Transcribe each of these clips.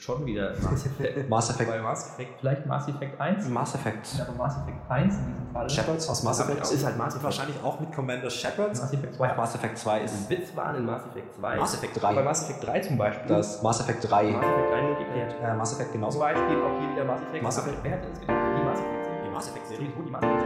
Schon wieder Mass Effect. Mass Effect. Bei Mass Effect, vielleicht Mass Effect 1. Mass Effect. Aber Mass Effect 1 in diesem Fall. Shepard aus Mass Effect ist halt Mass Effect. Wahrscheinlich auch mit Commander Shepard. Mass Effect 2. Mass Effect 2 ist Witz waren in Mass Effect 2. Mass Effect 3. Aber Mass Effect 3 zum Beispiel. das Mass Effect 3. Mass Effect 3 Multiplayer. Äh, Mass Effect Zum genauso. Beispiel auch hier wieder Mass Effect. Mass Effect. Wer hat das? Die Mass Effect Serie. Die Mass Effect Serie. Serie. Gut, die Mass Effect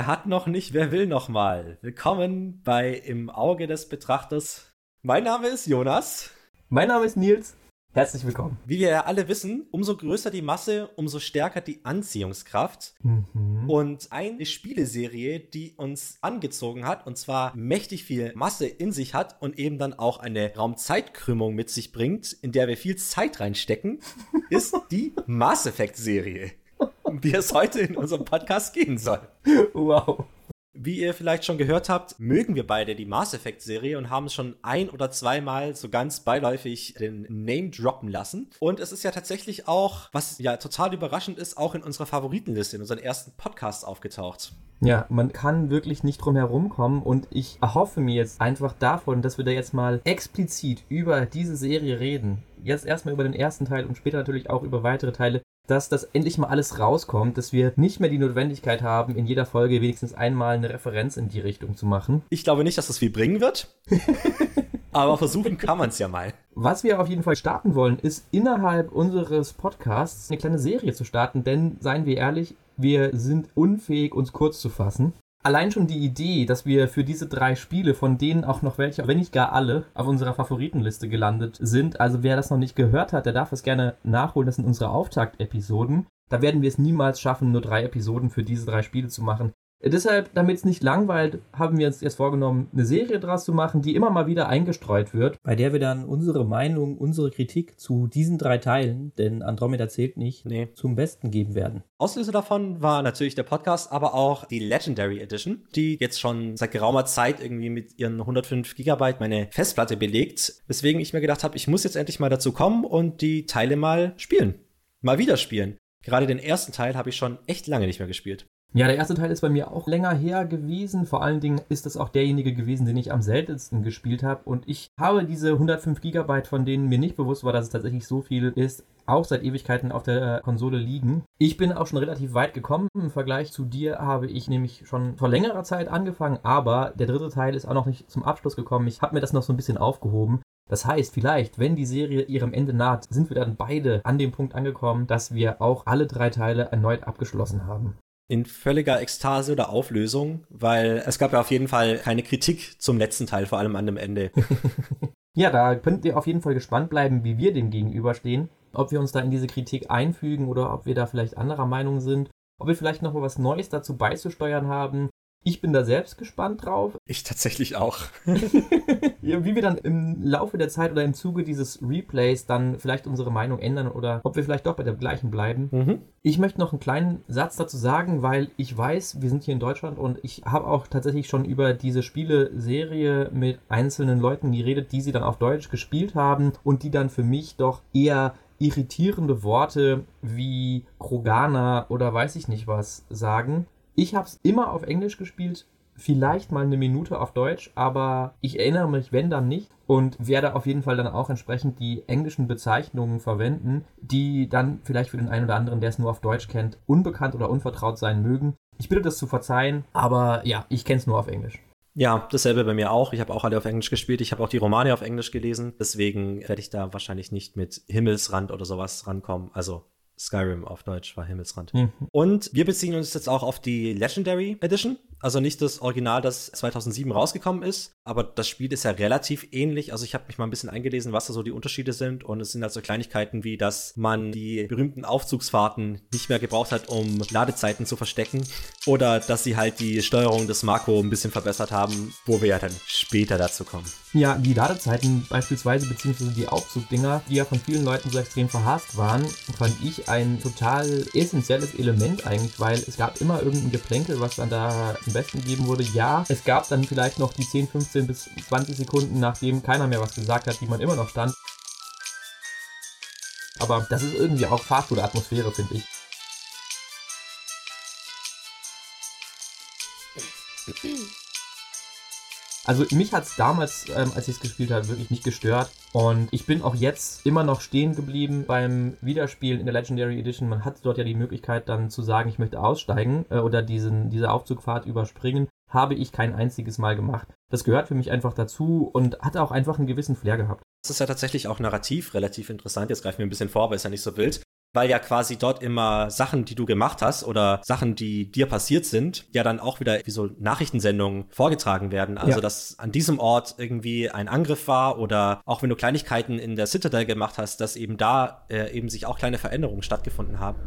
Wer hat noch nicht, wer will noch mal? Willkommen bei Im Auge des Betrachters. Mein Name ist Jonas. Mein Name ist Nils. Herzlich willkommen. Wie wir ja alle wissen, umso größer die Masse, umso stärker die Anziehungskraft. Und eine Spieleserie, die uns angezogen hat, und zwar mächtig viel Masse in sich hat und eben dann auch eine Raumzeitkrümmung mit sich bringt, in der wir viel Zeit reinstecken, ist die Mass Effect Serie, um die es heute in unserem Podcast gehen soll. Wow. Wie ihr vielleicht schon gehört habt, mögen wir beide die Mass Effect Serie und haben schon ein oder zweimal so ganz beiläufig den Name droppen lassen. Und es ist ja tatsächlich auch, was ja total überraschend ist, auch in unserer Favoritenliste, in unseren ersten Podcasts aufgetaucht. Ja, man kann wirklich nicht drum herum kommen und ich erhoffe mir jetzt einfach davon, dass wir da jetzt mal explizit über diese Serie reden. Jetzt erstmal über den ersten Teil und später natürlich auch über weitere Teile, dass das endlich mal alles rauskommt, dass wir nicht mehr die Notwendigkeit haben, in jeder Folge wenigstens einmal eine Referenz in die Richtung zu machen. Ich glaube nicht, dass das viel bringen wird. Aber versuchen kann man es ja mal. Was wir auf jeden Fall starten wollen, ist innerhalb unseres Podcasts eine kleine Serie zu starten, denn seien wir ehrlich, wir sind unfähig, uns kurz zu fassen. Allein schon die Idee, dass wir für diese drei Spiele, von denen auch noch welche, wenn nicht gar alle, auf unserer Favoritenliste gelandet sind. Also wer das noch nicht gehört hat, der darf es gerne nachholen. Das sind unsere Auftaktepisoden. Da werden wir es niemals schaffen, nur drei Episoden für diese drei Spiele zu machen. Deshalb, damit es nicht langweilt, haben wir uns jetzt vorgenommen, eine Serie draus zu machen, die immer mal wieder eingestreut wird, bei der wir dann unsere Meinung, unsere Kritik zu diesen drei Teilen, denn Andromeda zählt nicht, Nee. zum Besten geben werden. Auslöser davon war natürlich der Podcast, aber auch die Legendary Edition, die jetzt schon seit geraumer Zeit irgendwie mit ihren 105 Gigabyte meine Festplatte belegt. Weswegen ich mir gedacht habe, ich muss jetzt endlich mal dazu kommen und die Teile mal spielen. Mal wieder spielen. Gerade den ersten Teil habe ich schon echt lange nicht mehr gespielt. Ja, der erste Teil ist bei mir auch länger her gewesen. Vor allen Dingen ist das auch derjenige gewesen, den ich am seltensten gespielt habe. Und ich habe diese 105 Gigabyte, von denen mir nicht bewusst war, dass es tatsächlich so viel ist, auch seit Ewigkeiten auf der Konsole liegen. Ich bin auch schon relativ weit gekommen. Im Vergleich zu dir habe ich nämlich schon vor längerer Zeit angefangen, aber der dritte Teil ist auch noch nicht zum Abschluss gekommen. Ich habe mir das noch so ein bisschen aufgehoben. Das heißt, vielleicht, wenn die Serie ihrem Ende naht, sind wir dann beide an dem Punkt angekommen, dass wir auch alle drei Teile erneut abgeschlossen haben. In völliger Ekstase oder Auflösung, weil es gab ja auf jeden Fall keine Kritik zum letzten Teil, vor allem an dem Ende. Ja, da könnt ihr auf jeden Fall gespannt bleiben, wie wir dem gegenüberstehen. Ob wir uns da in diese Kritik einfügen oder ob wir da vielleicht anderer Meinung sind. Ob wir vielleicht noch mal was Neues dazu beizusteuern haben. Ich bin da selbst gespannt drauf. Ich tatsächlich auch. Wie wir dann im Laufe der Zeit oder im Zuge dieses Replays dann vielleicht unsere Meinung ändern oder ob wir vielleicht doch bei der gleichen bleiben. Mhm. Ich möchte noch einen kleinen Satz dazu sagen, weil ich weiß, wir sind hier in Deutschland und ich habe auch tatsächlich schon über diese Spieleserie mit einzelnen Leuten geredet, die sie dann auf Deutsch gespielt haben und die dann für mich doch eher irritierende Worte wie Krogana oder weiß ich nicht was sagen. Ich habe es immer auf Englisch gespielt, vielleicht mal eine Minute auf Deutsch, aber ich erinnere mich, wenn dann nicht und werde auf jeden Fall dann auch entsprechend die englischen Bezeichnungen verwenden, die dann vielleicht für den einen oder anderen, der es nur auf Deutsch kennt, unbekannt oder unvertraut sein mögen. Ich bitte das zu verzeihen, aber ja, ich kenne es nur auf Englisch. Ja, dasselbe bei mir auch. Ich habe auch alle auf Englisch gespielt. Ich habe auch die Romane auf Englisch gelesen. Deswegen werde ich da wahrscheinlich nicht mit Himmelsrand oder sowas rankommen. Also Skyrim auf Deutsch war Himmelsrand. Mhm. Und wir beziehen uns jetzt auch auf die Legendary Edition. Also nicht das Original, das 2007 rausgekommen ist, aber das Spiel ist ja relativ ähnlich. Also ich habe mich mal ein bisschen eingelesen, was da so die Unterschiede sind. Und es sind also Kleinigkeiten wie, dass man die berühmten Aufzugsfahrten nicht mehr gebraucht hat, um Ladezeiten zu verstecken. Oder dass sie halt die Steuerung des Marco ein bisschen verbessert haben, wo wir ja dann später dazu kommen. Ja, die Ladezeiten beispielsweise, beziehungsweise die Aufzugdinger, die ja von vielen Leuten so extrem verhasst waren, fand ich ein total essentielles Element eigentlich, weil es gab immer irgendein Geplänkel, was dann da zum Besten gegeben wurde. Ja, es gab dann vielleicht noch die 10, 15 bis 20 Sekunden, nachdem keiner mehr was gesagt hat, die man immer noch stand. Aber das ist irgendwie auch Fahrstuhl-Atmosphäre, finde ich. Also mich hat es damals, ähm, als ich es gespielt habe, wirklich nicht gestört. Und ich bin auch jetzt immer noch stehen geblieben beim Wiederspielen in der Legendary Edition. Man hat dort ja die Möglichkeit dann zu sagen, ich möchte aussteigen äh, oder diesen, diese Aufzugfahrt überspringen. Habe ich kein einziges Mal gemacht. Das gehört für mich einfach dazu und hat auch einfach einen gewissen Flair gehabt. Das ist ja tatsächlich auch narrativ relativ interessant. Jetzt greifen wir ein bisschen vor, aber ist ja nicht so wild weil ja quasi dort immer Sachen, die du gemacht hast oder Sachen, die dir passiert sind, ja dann auch wieder wie so Nachrichtensendungen vorgetragen werden. Also, ja. dass an diesem Ort irgendwie ein Angriff war oder auch wenn du Kleinigkeiten in der Citadel gemacht hast, dass eben da äh, eben sich auch kleine Veränderungen stattgefunden haben.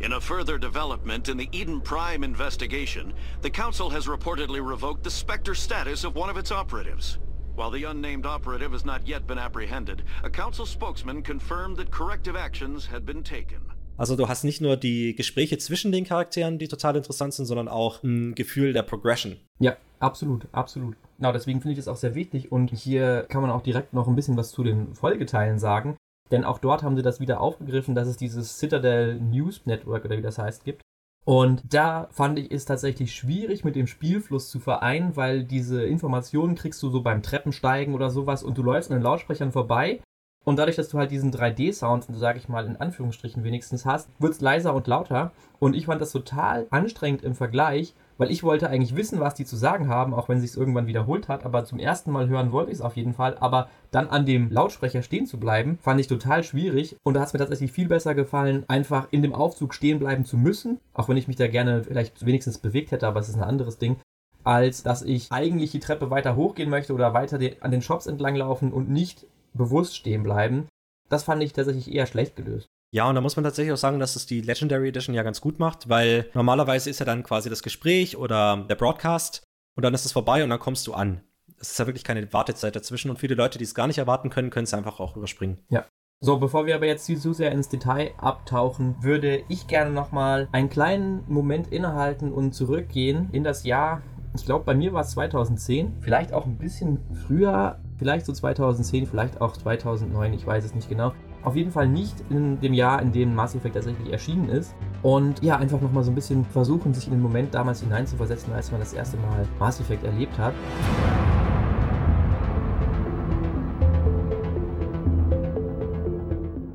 In a further development in the Eden Prime investigation, the Council has reportedly revoked the Spectre status of one of its operatives. While the unnamed operative has not yet been apprehended, a council spokesman confirmed that corrective actions had been taken. Also du hast nicht nur die Gespräche zwischen den Charakteren, die total interessant sind, sondern auch ein Gefühl der Progression. Ja, absolut, absolut. Genau, deswegen finde ich es auch sehr wichtig und hier kann man auch direkt noch ein bisschen was zu den Folgeteilen sagen. Denn auch dort haben sie das wieder aufgegriffen, dass es dieses Citadel News Network oder wie das heißt gibt. Und da fand ich es tatsächlich schwierig mit dem Spielfluss zu vereinen, weil diese Informationen kriegst du so beim Treppensteigen oder sowas und du läufst an den Lautsprechern vorbei. Und dadurch, dass du halt diesen 3D-Sound, sage ich mal in Anführungsstrichen wenigstens hast, wird es leiser und lauter. Und ich fand das total anstrengend im Vergleich, weil ich wollte eigentlich wissen, was die zu sagen haben, auch wenn sich irgendwann wiederholt hat. Aber zum ersten Mal hören wollte ich es auf jeden Fall. Aber dann an dem Lautsprecher stehen zu bleiben, fand ich total schwierig. Und da hat es mir tatsächlich viel besser gefallen, einfach in dem Aufzug stehen bleiben zu müssen. Auch wenn ich mich da gerne vielleicht wenigstens bewegt hätte, aber es ist ein anderes Ding als dass ich eigentlich die Treppe weiter hochgehen möchte oder weiter an den Shops entlang laufen und nicht bewusst stehen bleiben. Das fand ich tatsächlich eher schlecht gelöst. Ja, und da muss man tatsächlich auch sagen, dass es die Legendary Edition ja ganz gut macht, weil normalerweise ist ja dann quasi das Gespräch oder der Broadcast und dann ist es vorbei und dann kommst du an. Es ist ja wirklich keine Wartezeit dazwischen und viele Leute, die es gar nicht erwarten können, können es einfach auch überspringen. Ja. So, bevor wir aber jetzt zu sehr ins Detail abtauchen, würde ich gerne nochmal einen kleinen Moment innehalten und zurückgehen in das Jahr, ich glaube, bei mir war es 2010, vielleicht auch ein bisschen früher, vielleicht so 2010, vielleicht auch 2009, ich weiß es nicht genau. Auf jeden Fall nicht in dem Jahr, in dem Mass Effect tatsächlich erschienen ist. Und ja, einfach nochmal so ein bisschen versuchen, sich in den Moment damals hineinzuversetzen, als man das erste Mal Mass Effect erlebt hat.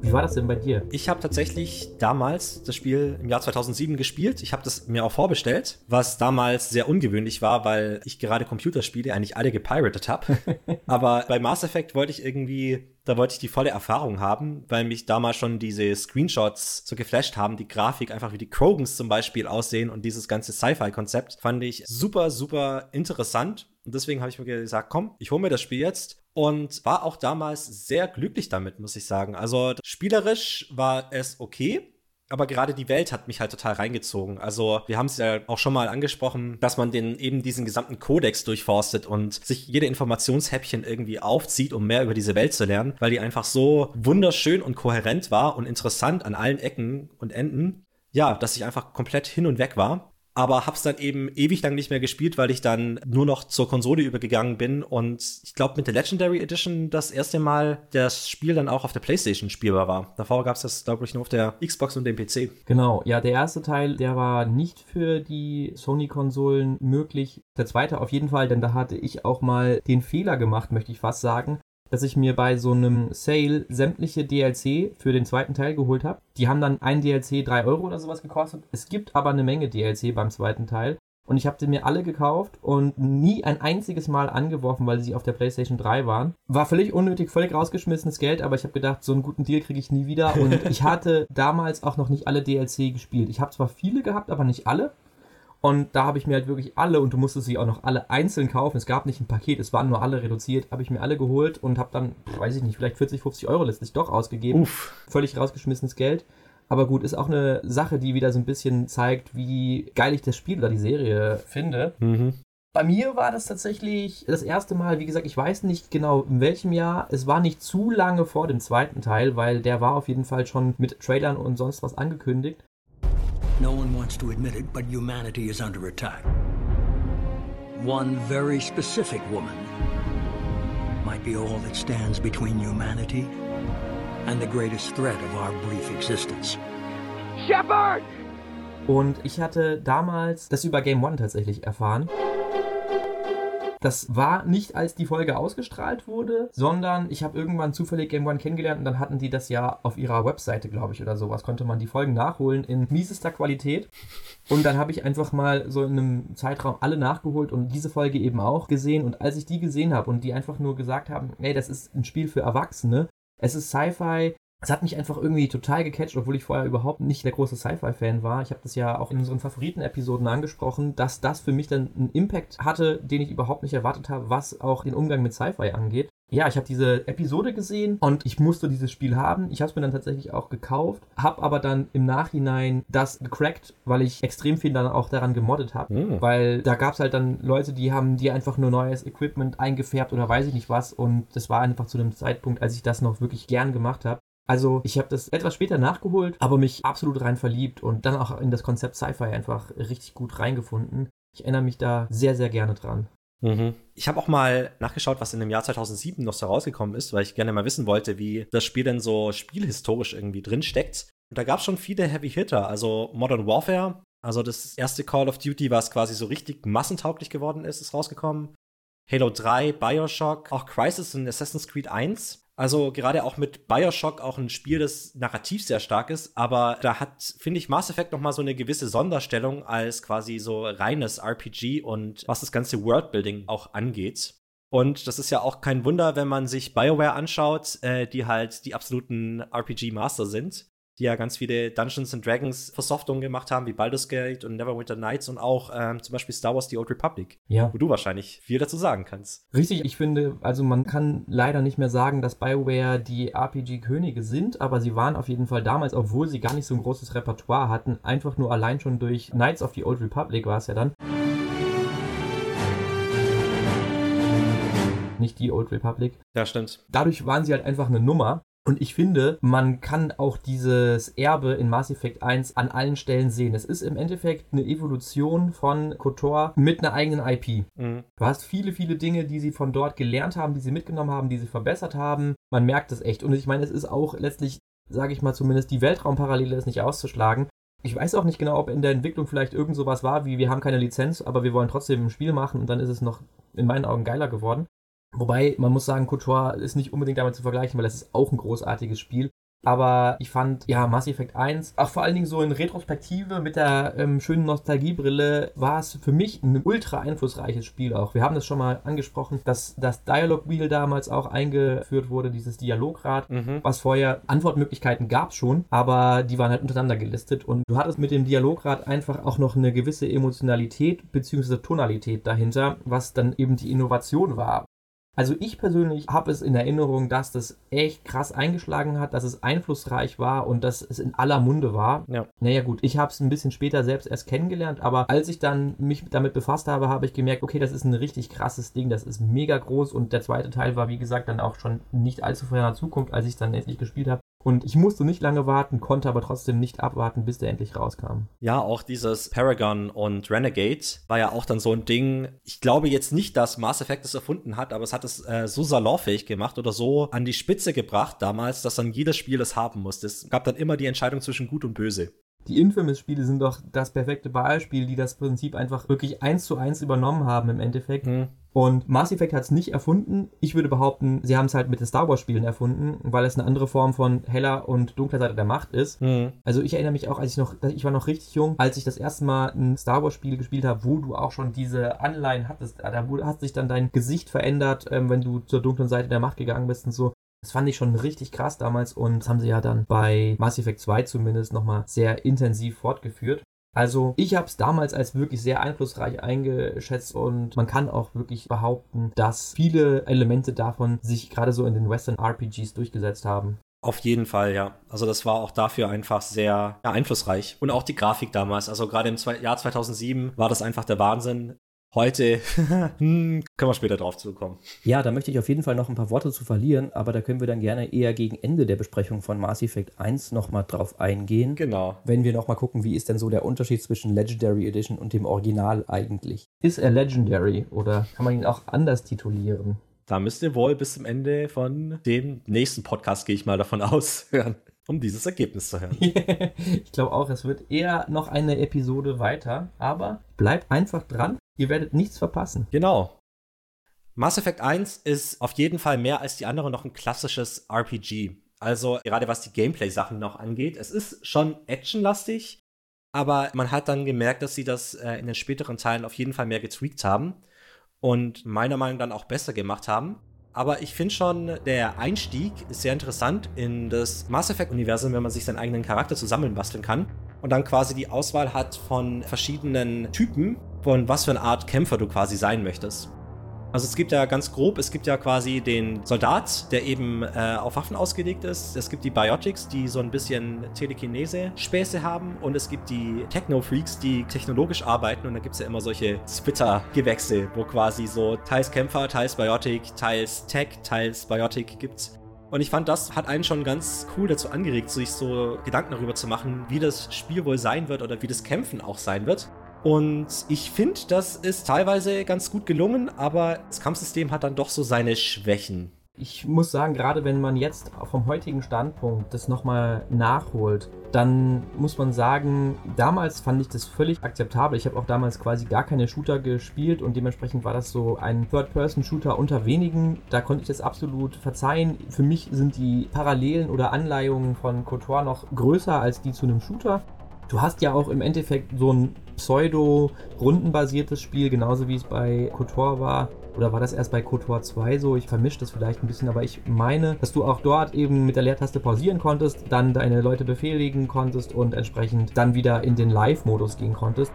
Wie war das denn bei dir? Ich habe tatsächlich damals das Spiel im Jahr 2007 gespielt. Ich habe das mir auch vorbestellt, was damals sehr ungewöhnlich war, weil ich gerade Computerspiele eigentlich alle gepiratet habe. Aber bei Mass Effect wollte ich irgendwie da wollte ich die volle Erfahrung haben, weil mich damals schon diese Screenshots so geflasht haben, die Grafik einfach wie die Krogans zum Beispiel aussehen und dieses ganze Sci-Fi-Konzept fand ich super, super interessant. Und deswegen habe ich mir gesagt, komm, ich hole mir das Spiel jetzt und war auch damals sehr glücklich damit, muss ich sagen. Also spielerisch war es okay aber gerade die Welt hat mich halt total reingezogen. Also wir haben es ja auch schon mal angesprochen, dass man den eben diesen gesamten Kodex durchforstet und sich jede Informationshäppchen irgendwie aufzieht, um mehr über diese Welt zu lernen, weil die einfach so wunderschön und kohärent war und interessant an allen Ecken und Enden. Ja, dass ich einfach komplett hin und weg war aber hab's dann eben ewig lang nicht mehr gespielt, weil ich dann nur noch zur Konsole übergegangen bin und ich glaube mit der Legendary Edition das erste Mal das Spiel dann auch auf der PlayStation spielbar war. Davor gab's das glaube ich nur auf der Xbox und dem PC. Genau, ja, der erste Teil, der war nicht für die Sony Konsolen möglich. Der zweite auf jeden Fall, denn da hatte ich auch mal den Fehler gemacht, möchte ich fast sagen, dass ich mir bei so einem Sale sämtliche DLC für den zweiten Teil geholt habe. Die haben dann ein DLC 3 Euro oder sowas gekostet. Es gibt aber eine Menge DLC beim zweiten Teil. Und ich habe sie mir alle gekauft und nie ein einziges Mal angeworfen, weil sie auf der PlayStation 3 waren. War völlig unnötig, völlig rausgeschmissenes Geld, aber ich habe gedacht, so einen guten Deal kriege ich nie wieder. Und ich hatte damals auch noch nicht alle DLC gespielt. Ich habe zwar viele gehabt, aber nicht alle. Und da habe ich mir halt wirklich alle, und du musstest sie auch noch alle einzeln kaufen. Es gab nicht ein Paket, es waren nur alle reduziert. Habe ich mir alle geholt und habe dann, weiß ich nicht, vielleicht 40, 50 Euro letztlich doch ausgegeben. Uff. Völlig rausgeschmissenes Geld. Aber gut, ist auch eine Sache, die wieder so ein bisschen zeigt, wie geil ich das Spiel oder die Serie finde. Mhm. Bei mir war das tatsächlich das erste Mal, wie gesagt, ich weiß nicht genau in welchem Jahr. Es war nicht zu lange vor dem zweiten Teil, weil der war auf jeden Fall schon mit Trailern und sonst was angekündigt. No one wants to admit it, but humanity is under attack. One very specific woman might be all that stands between humanity and the greatest threat of our brief existence. Shepard! Und ich hatte damals das über Game One tatsächlich erfahren. Das war nicht, als die Folge ausgestrahlt wurde, sondern ich habe irgendwann zufällig Game One kennengelernt und dann hatten die das ja auf ihrer Webseite, glaube ich, oder sowas. Konnte man die Folgen nachholen in miesester Qualität. Und dann habe ich einfach mal so in einem Zeitraum alle nachgeholt und diese Folge eben auch gesehen. Und als ich die gesehen habe und die einfach nur gesagt haben, ey, das ist ein Spiel für Erwachsene, es ist Sci-Fi, es hat mich einfach irgendwie total gecatcht, obwohl ich vorher überhaupt nicht der große Sci-Fi-Fan war. Ich habe das ja auch in unseren Favoriten-Episoden angesprochen, dass das für mich dann einen Impact hatte, den ich überhaupt nicht erwartet habe, was auch den Umgang mit Sci-Fi angeht. Ja, ich habe diese Episode gesehen und ich musste dieses Spiel haben. Ich habe es mir dann tatsächlich auch gekauft, habe aber dann im Nachhinein das gecrackt, weil ich extrem viel dann auch daran gemoddet habe. Mhm. Weil da gab es halt dann Leute, die haben dir einfach nur neues Equipment eingefärbt oder weiß ich nicht was. Und das war einfach zu dem Zeitpunkt, als ich das noch wirklich gern gemacht habe. Also ich habe das etwas später nachgeholt, aber mich absolut rein verliebt und dann auch in das Konzept Sci-Fi einfach richtig gut reingefunden. Ich erinnere mich da sehr, sehr gerne dran. Mhm. Ich habe auch mal nachgeschaut, was in dem Jahr 2007 noch so rausgekommen ist, weil ich gerne mal wissen wollte, wie das Spiel denn so spielhistorisch irgendwie drin steckt. Und da gab es schon viele Heavy Hitter, also Modern Warfare, also das erste Call of Duty, was quasi so richtig massentauglich geworden ist, ist rausgekommen. Halo 3, Bioshock, auch Crisis und Assassin's Creed 1. Also gerade auch mit Bioshock auch ein Spiel, das narrativ sehr stark ist, aber da hat, finde ich, Mass Effect noch mal so eine gewisse Sonderstellung als quasi so reines RPG und was das ganze Worldbuilding auch angeht. Und das ist ja auch kein Wunder, wenn man sich BioWare anschaut, äh, die halt die absoluten RPG-Master sind die ja ganz viele Dungeons and Dragons Versoftungen gemacht haben, wie Baldur's Gate und Neverwinter Nights und auch ähm, zum Beispiel Star Wars The Old Republic. Ja. Wo du wahrscheinlich viel dazu sagen kannst. Richtig, ich finde, also man kann leider nicht mehr sagen, dass BioWare die RPG-Könige sind, aber sie waren auf jeden Fall damals, obwohl sie gar nicht so ein großes Repertoire hatten, einfach nur allein schon durch Knights of the Old Republic war es ja dann. nicht die Old Republic. Ja, stimmt. Dadurch waren sie halt einfach eine Nummer und ich finde, man kann auch dieses Erbe in Mass Effect 1 an allen Stellen sehen. Es ist im Endeffekt eine Evolution von KOTOR mit einer eigenen IP. Mhm. Du hast viele, viele Dinge, die sie von dort gelernt haben, die sie mitgenommen haben, die sie verbessert haben. Man merkt es echt. Und ich meine, es ist auch letztlich, sage ich mal zumindest, die Weltraumparallele ist nicht auszuschlagen. Ich weiß auch nicht genau, ob in der Entwicklung vielleicht irgend sowas war, wie wir haben keine Lizenz, aber wir wollen trotzdem ein Spiel machen und dann ist es noch in meinen Augen geiler geworden. Wobei, man muss sagen, Couture ist nicht unbedingt damit zu vergleichen, weil es ist auch ein großartiges Spiel. Aber ich fand, ja, Mass Effect 1, auch vor allen Dingen so in Retrospektive mit der ähm, schönen Nostalgiebrille, war es für mich ein ultra einflussreiches Spiel auch. Wir haben das schon mal angesprochen, dass das Dialog Wheel damals auch eingeführt wurde, dieses Dialograd, mhm. was vorher Antwortmöglichkeiten gab schon, aber die waren halt untereinander gelistet und du hattest mit dem Dialograd einfach auch noch eine gewisse Emotionalität bzw. Tonalität dahinter, was dann eben die Innovation war. Also ich persönlich habe es in Erinnerung, dass das echt krass eingeschlagen hat, dass es einflussreich war und dass es in aller Munde war. Ja. Naja gut, ich habe es ein bisschen später selbst erst kennengelernt, aber als ich dann mich damit befasst habe, habe ich gemerkt, okay, das ist ein richtig krasses Ding, das ist mega groß und der zweite Teil war, wie gesagt, dann auch schon nicht allzu ferner Zukunft, als ich es dann endlich gespielt habe. Und ich musste nicht lange warten, konnte aber trotzdem nicht abwarten, bis der endlich rauskam. Ja, auch dieses Paragon und Renegade war ja auch dann so ein Ding. Ich glaube jetzt nicht, dass Mass Effect es erfunden hat, aber es hat es äh, so salonfähig gemacht oder so an die Spitze gebracht damals, dass dann jedes Spiel es haben musste. Es gab dann immer die Entscheidung zwischen Gut und Böse. Die Infamous-Spiele sind doch das perfekte Beispiel, die das Prinzip einfach wirklich eins zu eins übernommen haben im Endeffekt. Mhm. Und Mass Effect hat es nicht erfunden. Ich würde behaupten, sie haben es halt mit den Star Wars-Spielen erfunden, weil es eine andere Form von heller und dunkler Seite der Macht ist. Mhm. Also ich erinnere mich auch, als ich noch, ich war noch richtig jung, als ich das erste Mal ein Star Wars-Spiel gespielt habe, wo du auch schon diese Anleihen hattest. Da hat sich dann dein Gesicht verändert, ähm, wenn du zur dunklen Seite der Macht gegangen bist und so. Das fand ich schon richtig krass damals und das haben sie ja dann bei Mass Effect 2 zumindest nochmal sehr intensiv fortgeführt. Also ich habe es damals als wirklich sehr einflussreich eingeschätzt und man kann auch wirklich behaupten, dass viele Elemente davon sich gerade so in den Western RPGs durchgesetzt haben. Auf jeden Fall, ja. Also das war auch dafür einfach sehr ja, einflussreich. Und auch die Grafik damals. Also gerade im Jahr 2007 war das einfach der Wahnsinn. Heute hm, können wir später drauf zukommen. Ja, da möchte ich auf jeden Fall noch ein paar Worte zu verlieren, aber da können wir dann gerne eher gegen Ende der Besprechung von Mass Effect 1 nochmal drauf eingehen. Genau. Wenn wir nochmal gucken, wie ist denn so der Unterschied zwischen Legendary Edition und dem Original eigentlich? Ist er Legendary oder kann man ihn auch anders titulieren? Da müsst ihr wohl bis zum Ende von dem nächsten Podcast, gehe ich mal davon aus, hören um dieses Ergebnis zu hören. ich glaube auch, es wird eher noch eine Episode weiter, aber bleibt einfach dran. Ihr werdet nichts verpassen. Genau. Mass Effect 1 ist auf jeden Fall mehr als die anderen noch ein klassisches RPG. Also gerade was die Gameplay-Sachen noch angeht. Es ist schon actionlastig, aber man hat dann gemerkt, dass sie das äh, in den späteren Teilen auf jeden Fall mehr getweakt haben und meiner Meinung nach auch besser gemacht haben. Aber ich finde schon, der Einstieg ist sehr interessant in das Mass Effect-Universum, wenn man sich seinen eigenen Charakter zusammenbasteln kann und dann quasi die Auswahl hat von verschiedenen Typen, von was für eine Art Kämpfer du quasi sein möchtest. Also es gibt ja ganz grob, es gibt ja quasi den Soldat, der eben äh, auf Waffen ausgelegt ist. Es gibt die Biotics, die so ein bisschen Telekinese-Späße haben. Und es gibt die Techno-Freaks, die technologisch arbeiten. Und da gibt es ja immer solche Splitter-Gewächse, wo quasi so teils Kämpfer, teils Biotic, teils Tech, teils Biotic gibt's. Und ich fand, das hat einen schon ganz cool dazu angeregt, sich so Gedanken darüber zu machen, wie das Spiel wohl sein wird oder wie das Kämpfen auch sein wird. Und ich finde, das ist teilweise ganz gut gelungen, aber das Kampfsystem hat dann doch so seine Schwächen. Ich muss sagen, gerade wenn man jetzt vom heutigen Standpunkt das nochmal nachholt, dann muss man sagen, damals fand ich das völlig akzeptabel. Ich habe auch damals quasi gar keine Shooter gespielt und dementsprechend war das so ein Third-Person-Shooter unter wenigen. Da konnte ich das absolut verzeihen. Für mich sind die Parallelen oder Anleihungen von KOTOR noch größer als die zu einem Shooter. Du hast ja auch im Endeffekt so ein pseudo-rundenbasiertes Spiel, genauso wie es bei KOTOR war. Oder war das erst bei KOTOR 2 so? Ich vermische das vielleicht ein bisschen, aber ich meine, dass du auch dort eben mit der Leertaste pausieren konntest, dann deine Leute befehligen konntest und entsprechend dann wieder in den Live-Modus gehen konntest.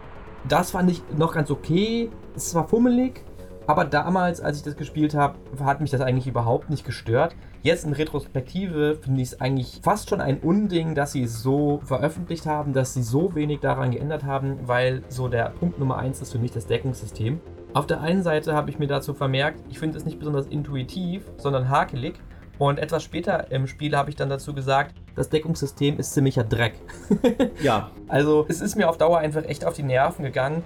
Das fand ich noch ganz okay. Es war fummelig, aber damals, als ich das gespielt habe, hat mich das eigentlich überhaupt nicht gestört. Jetzt in Retrospektive finde ich es eigentlich fast schon ein Unding, dass sie es so veröffentlicht haben, dass sie so wenig daran geändert haben, weil so der Punkt Nummer 1 ist für mich das Deckungssystem. Auf der einen Seite habe ich mir dazu vermerkt, ich finde es nicht besonders intuitiv, sondern hakelig. Und etwas später im Spiel habe ich dann dazu gesagt, das Deckungssystem ist ziemlicher Dreck. ja. Also es ist mir auf Dauer einfach echt auf die Nerven gegangen.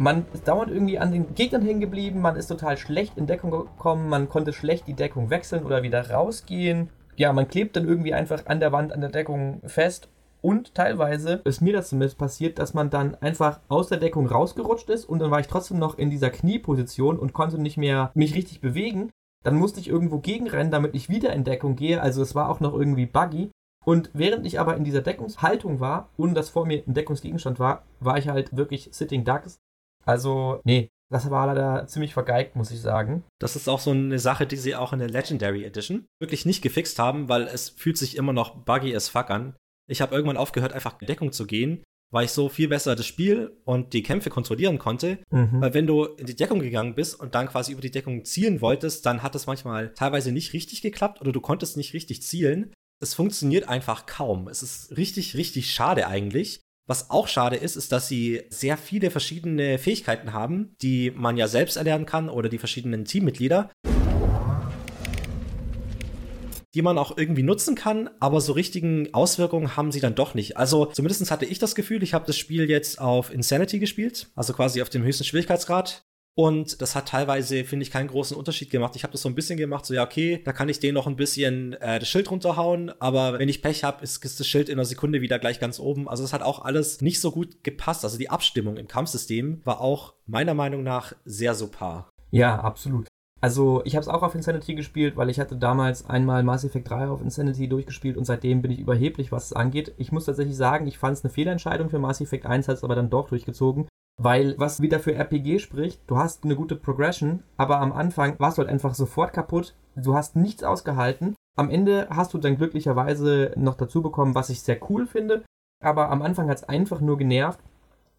Man ist dauernd irgendwie an den Gegnern hängen geblieben, man ist total schlecht in Deckung gekommen, man konnte schlecht die Deckung wechseln oder wieder rausgehen. Ja, man klebt dann irgendwie einfach an der Wand, an der Deckung fest. Und teilweise ist mir das zumindest passiert, dass man dann einfach aus der Deckung rausgerutscht ist und dann war ich trotzdem noch in dieser Knieposition und konnte nicht mehr mich richtig bewegen. Dann musste ich irgendwo gegenrennen, damit ich wieder in Deckung gehe. Also es war auch noch irgendwie buggy. Und während ich aber in dieser Deckungshaltung war, ohne dass vor mir ein Deckungsgegenstand war, war ich halt wirklich Sitting Ducks also, nee, das war leider ziemlich vergeigt, muss ich sagen. Das ist auch so eine Sache, die sie auch in der Legendary Edition wirklich nicht gefixt haben, weil es fühlt sich immer noch buggy as fuck an. Ich habe irgendwann aufgehört, einfach in Deckung zu gehen, weil ich so viel besser das Spiel und die Kämpfe kontrollieren konnte. Mhm. Weil wenn du in die Deckung gegangen bist und dann quasi über die Deckung zielen wolltest, dann hat es manchmal teilweise nicht richtig geklappt oder du konntest nicht richtig zielen. Es funktioniert einfach kaum. Es ist richtig, richtig schade eigentlich. Was auch schade ist, ist, dass sie sehr viele verschiedene Fähigkeiten haben, die man ja selbst erlernen kann oder die verschiedenen Teammitglieder, die man auch irgendwie nutzen kann, aber so richtigen Auswirkungen haben sie dann doch nicht. Also zumindest hatte ich das Gefühl, ich habe das Spiel jetzt auf Insanity gespielt, also quasi auf dem höchsten Schwierigkeitsgrad. Und das hat teilweise, finde ich, keinen großen Unterschied gemacht. Ich habe das so ein bisschen gemacht, so ja, okay, da kann ich den noch ein bisschen äh, das Schild runterhauen, aber wenn ich Pech habe, ist, ist das Schild in einer Sekunde wieder gleich ganz oben. Also es hat auch alles nicht so gut gepasst. Also die Abstimmung im Kampfsystem war auch meiner Meinung nach sehr super. Ja, absolut. Also ich habe es auch auf Insanity gespielt, weil ich hatte damals einmal Mass Effect 3 auf Insanity durchgespielt und seitdem bin ich überheblich, was es angeht. Ich muss tatsächlich sagen, ich fand es eine Fehlentscheidung für Mass Effect 1, hat es aber dann doch durchgezogen, weil was wieder für RPG spricht, du hast eine gute Progression, aber am Anfang warst du halt einfach sofort kaputt. Du hast nichts ausgehalten. Am Ende hast du dann glücklicherweise noch dazu bekommen, was ich sehr cool finde. Aber am Anfang hat es einfach nur genervt.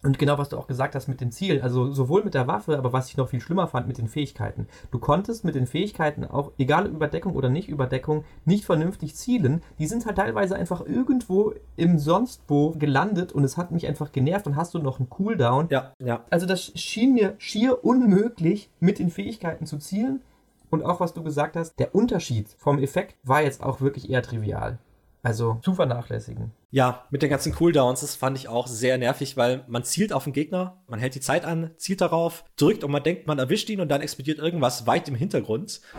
Und genau, was du auch gesagt hast mit dem Ziel, also sowohl mit der Waffe, aber was ich noch viel schlimmer fand mit den Fähigkeiten. Du konntest mit den Fähigkeiten auch, egal Überdeckung oder nicht Überdeckung, nicht vernünftig zielen. Die sind halt teilweise einfach irgendwo im Sonstwo gelandet und es hat mich einfach genervt. Dann hast du noch einen Cooldown. Ja, ja. Also das schien mir schier unmöglich, mit den Fähigkeiten zu zielen. Und auch was du gesagt hast, der Unterschied vom Effekt war jetzt auch wirklich eher trivial. Also zu vernachlässigen. Ja, mit den ganzen Cooldowns, das fand ich auch sehr nervig, weil man zielt auf den Gegner, man hält die Zeit an, zielt darauf, drückt und man denkt, man erwischt ihn und dann explodiert irgendwas weit im Hintergrund.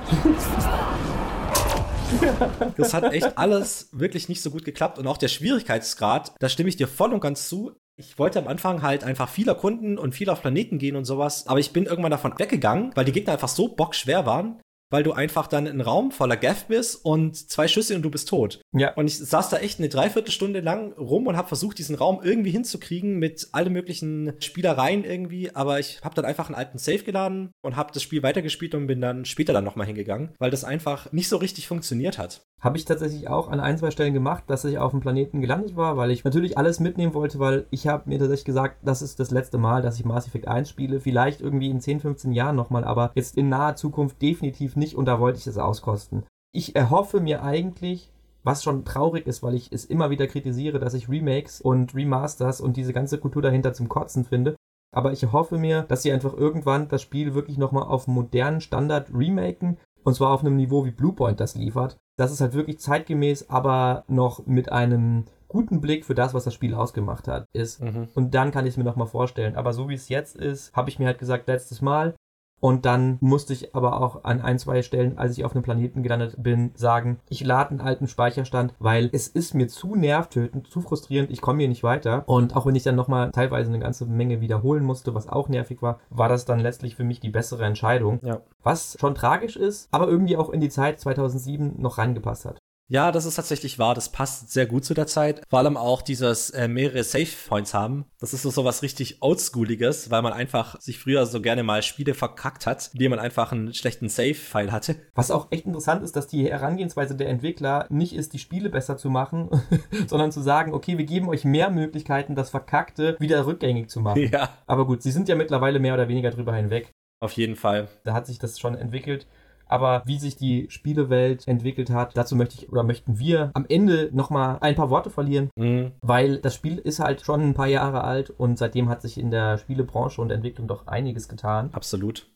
Das hat echt alles wirklich nicht so gut geklappt und auch der Schwierigkeitsgrad, da stimme ich dir voll und ganz zu. Ich wollte am Anfang halt einfach viel erkunden und viel auf Planeten gehen und sowas, aber ich bin irgendwann davon weggegangen, weil die Gegner einfach so bockschwer waren, weil du einfach dann in einen Raum voller Gaff bist und zwei Schüsse und du bist tot. Ja. Und ich saß da echt eine Dreiviertelstunde lang rum und habe versucht, diesen Raum irgendwie hinzukriegen mit allen möglichen Spielereien irgendwie, aber ich habe dann einfach einen alten Save geladen und habe das Spiel weitergespielt und bin dann später dann nochmal hingegangen, weil das einfach nicht so richtig funktioniert hat. Habe ich tatsächlich auch an ein, zwei Stellen gemacht, dass ich auf dem Planeten gelandet war, weil ich natürlich alles mitnehmen wollte, weil ich habe mir tatsächlich gesagt, das ist das letzte Mal, dass ich Mass Effect 1 spiele. Vielleicht irgendwie in 10, 15 Jahren nochmal, aber jetzt in naher Zukunft definitiv nicht und da wollte ich es auskosten. Ich erhoffe mir eigentlich, was schon traurig ist, weil ich es immer wieder kritisiere, dass ich Remakes und Remasters und diese ganze Kultur dahinter zum Kotzen finde. Aber ich hoffe mir, dass sie einfach irgendwann das Spiel wirklich nochmal auf modernen Standard remaken und zwar auf einem Niveau, wie Bluepoint das liefert. Das ist halt wirklich zeitgemäß, aber noch mit einem guten Blick für das, was das Spiel ausgemacht hat, ist. Mhm. Und dann kann ich es mir nochmal vorstellen. Aber so wie es jetzt ist, habe ich mir halt gesagt, letztes Mal, und dann musste ich aber auch an ein, zwei Stellen, als ich auf einem Planeten gelandet bin, sagen, ich lade einen alten Speicherstand, weil es ist mir zu nervtötend, zu frustrierend, ich komme hier nicht weiter. Und auch wenn ich dann nochmal teilweise eine ganze Menge wiederholen musste, was auch nervig war, war das dann letztlich für mich die bessere Entscheidung. Ja. Was schon tragisch ist, aber irgendwie auch in die Zeit 2007 noch reingepasst hat. Ja, das ist tatsächlich wahr. Das passt sehr gut zu der Zeit. Vor allem auch dieses äh, mehrere Save Points haben. Das ist so, so was richtig Oldschooliges, weil man einfach sich früher so gerne mal Spiele verkackt hat, indem man einfach einen schlechten Save-File hatte. Was auch echt interessant ist, dass die Herangehensweise der Entwickler nicht ist, die Spiele besser zu machen, sondern zu sagen, okay, wir geben euch mehr Möglichkeiten, das Verkackte wieder rückgängig zu machen. Ja. Aber gut, sie sind ja mittlerweile mehr oder weniger drüber hinweg. Auf jeden Fall. Da hat sich das schon entwickelt. Aber wie sich die Spielewelt entwickelt hat, dazu möchte ich oder möchten wir am Ende nochmal ein paar Worte verlieren, mhm. weil das Spiel ist halt schon ein paar Jahre alt und seitdem hat sich in der Spielebranche und Entwicklung doch einiges getan. Absolut.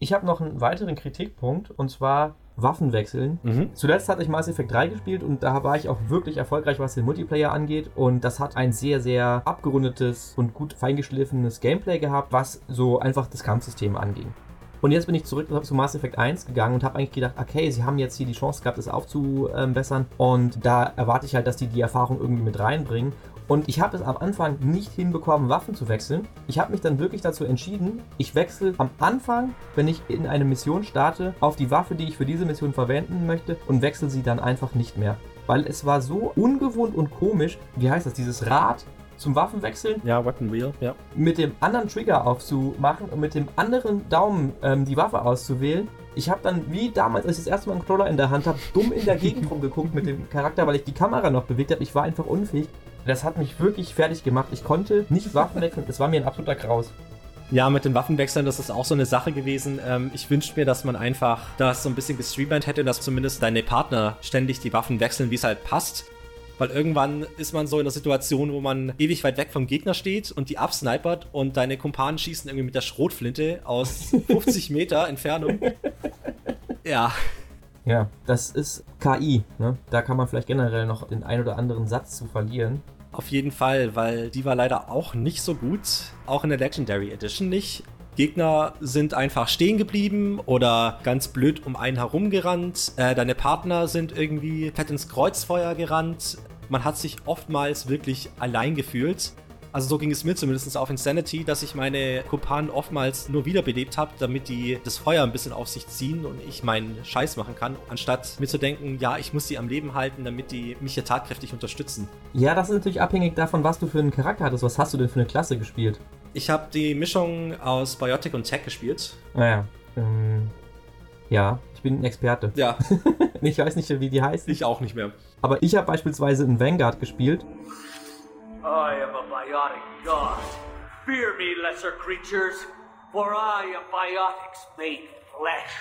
Ich habe noch einen weiteren Kritikpunkt und zwar Waffen wechseln. Mhm. Zuletzt hatte ich Mass Effect 3 gespielt und da war ich auch wirklich erfolgreich, was den Multiplayer angeht. Und das hat ein sehr, sehr abgerundetes und gut feingeschliffenes Gameplay gehabt, was so einfach das Kampfsystem anging. Und jetzt bin ich zurück zu Mass Effect 1 gegangen und habe eigentlich gedacht, okay, sie haben jetzt hier die Chance gehabt, das aufzubessern. Und da erwarte ich halt, dass die die Erfahrung irgendwie mit reinbringen. Und ich habe es am Anfang nicht hinbekommen, Waffen zu wechseln. Ich habe mich dann wirklich dazu entschieden, ich wechsle am Anfang, wenn ich in eine Mission starte, auf die Waffe, die ich für diese Mission verwenden möchte und wechsle sie dann einfach nicht mehr. Weil es war so ungewohnt und komisch, wie heißt das, dieses Rad, zum Waffenwechseln. Ja, Weapon Wheel, ja. Mit dem anderen Trigger aufzumachen und mit dem anderen Daumen ähm, die Waffe auszuwählen. Ich habe dann, wie damals, als ich das erste Mal einen Controller in der Hand habe, dumm in der Gegend rumgeguckt mit dem Charakter, weil ich die Kamera noch bewegt habe. Ich war einfach unfähig. Das hat mich wirklich fertig gemacht. Ich konnte nicht Waffen wechseln. Es war mir ein absoluter Kraus. Ja, mit den Waffenwechseln, das ist auch so eine Sache gewesen. Ähm, ich wünschte mir, dass man einfach das so ein bisschen gestreamt hätte, dass zumindest deine Partner ständig die Waffen wechseln, wie es halt passt weil irgendwann ist man so in der Situation, wo man ewig weit weg vom Gegner steht und die absnipert und deine Kumpanen schießen irgendwie mit der Schrotflinte aus 50 Meter Entfernung. Ja. Ja, das ist KI. Ne? Da kann man vielleicht generell noch den ein oder anderen Satz zu verlieren. Auf jeden Fall, weil die war leider auch nicht so gut. Auch in der Legendary Edition nicht. Gegner sind einfach stehen geblieben oder ganz blöd um einen herumgerannt. Äh, deine Partner sind irgendwie fett ins Kreuzfeuer gerannt. Man hat sich oftmals wirklich allein gefühlt. Also so ging es mir zumindest auf Insanity, dass ich meine Kumpanen oftmals nur wiederbelebt habe, damit die das Feuer ein bisschen auf sich ziehen und ich meinen Scheiß machen kann, anstatt mir zu denken, ja, ich muss sie am Leben halten, damit die mich hier tatkräftig unterstützen. Ja, das ist natürlich abhängig davon, was du für einen Charakter hattest. Was hast du denn für eine Klasse gespielt? Ich habe die Mischung aus Biotic und Tech gespielt. Naja. Ah ähm, ja, ich bin ein Experte. Ja. ich weiß nicht, wie die heißt. Ich auch nicht mehr. Aber ich habe beispielsweise in Vanguard gespielt. I am a biotic god. Fear me, lesser creatures, for I am Biotics made flesh.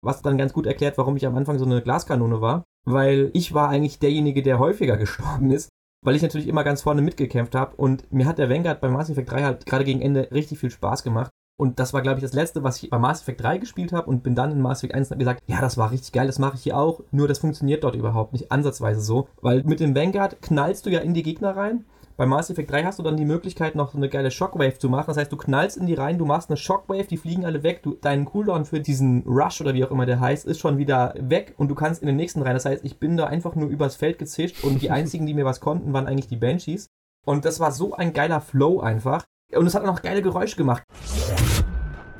Was dann ganz gut erklärt, warum ich am Anfang so eine Glaskanone war, weil ich war eigentlich derjenige, der häufiger gestorben ist, weil ich natürlich immer ganz vorne mitgekämpft habe und mir hat der Vanguard bei Mass Effect 3 halt gerade gegen Ende richtig viel Spaß gemacht. Und das war, glaube ich, das letzte, was ich bei Mass Effect 3 gespielt habe und bin dann in Mass Effect 1 und gesagt, ja, das war richtig geil, das mache ich hier auch. Nur das funktioniert dort überhaupt nicht ansatzweise so, weil mit dem Vanguard knallst du ja in die Gegner rein bei Mass Effect 3 hast du dann die Möglichkeit, noch so eine geile Shockwave zu machen. Das heißt, du knallst in die rein, du machst eine Shockwave, die fliegen alle weg. Du, dein Cooldown für diesen Rush oder wie auch immer der heißt, ist schon wieder weg und du kannst in den nächsten rein. Das heißt, ich bin da einfach nur übers Feld gezischt und die einzigen, die mir was konnten, waren eigentlich die Banshees. Und das war so ein geiler Flow einfach. Und es hat auch noch geile Geräusche gemacht.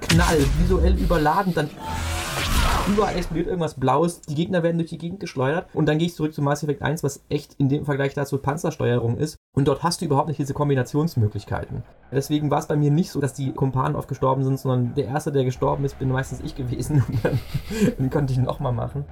Knall, visuell überladen, dann überall explodiert irgendwas Blaues, die Gegner werden durch die Gegend geschleudert und dann gehe ich zurück zu Mass Effect 1, was echt in dem Vergleich dazu Panzersteuerung ist und dort hast du überhaupt nicht diese Kombinationsmöglichkeiten. Deswegen war es bei mir nicht so, dass die Kumpanen oft gestorben sind, sondern der Erste, der gestorben ist, bin meistens ich gewesen und dann, dann konnte ich nochmal machen.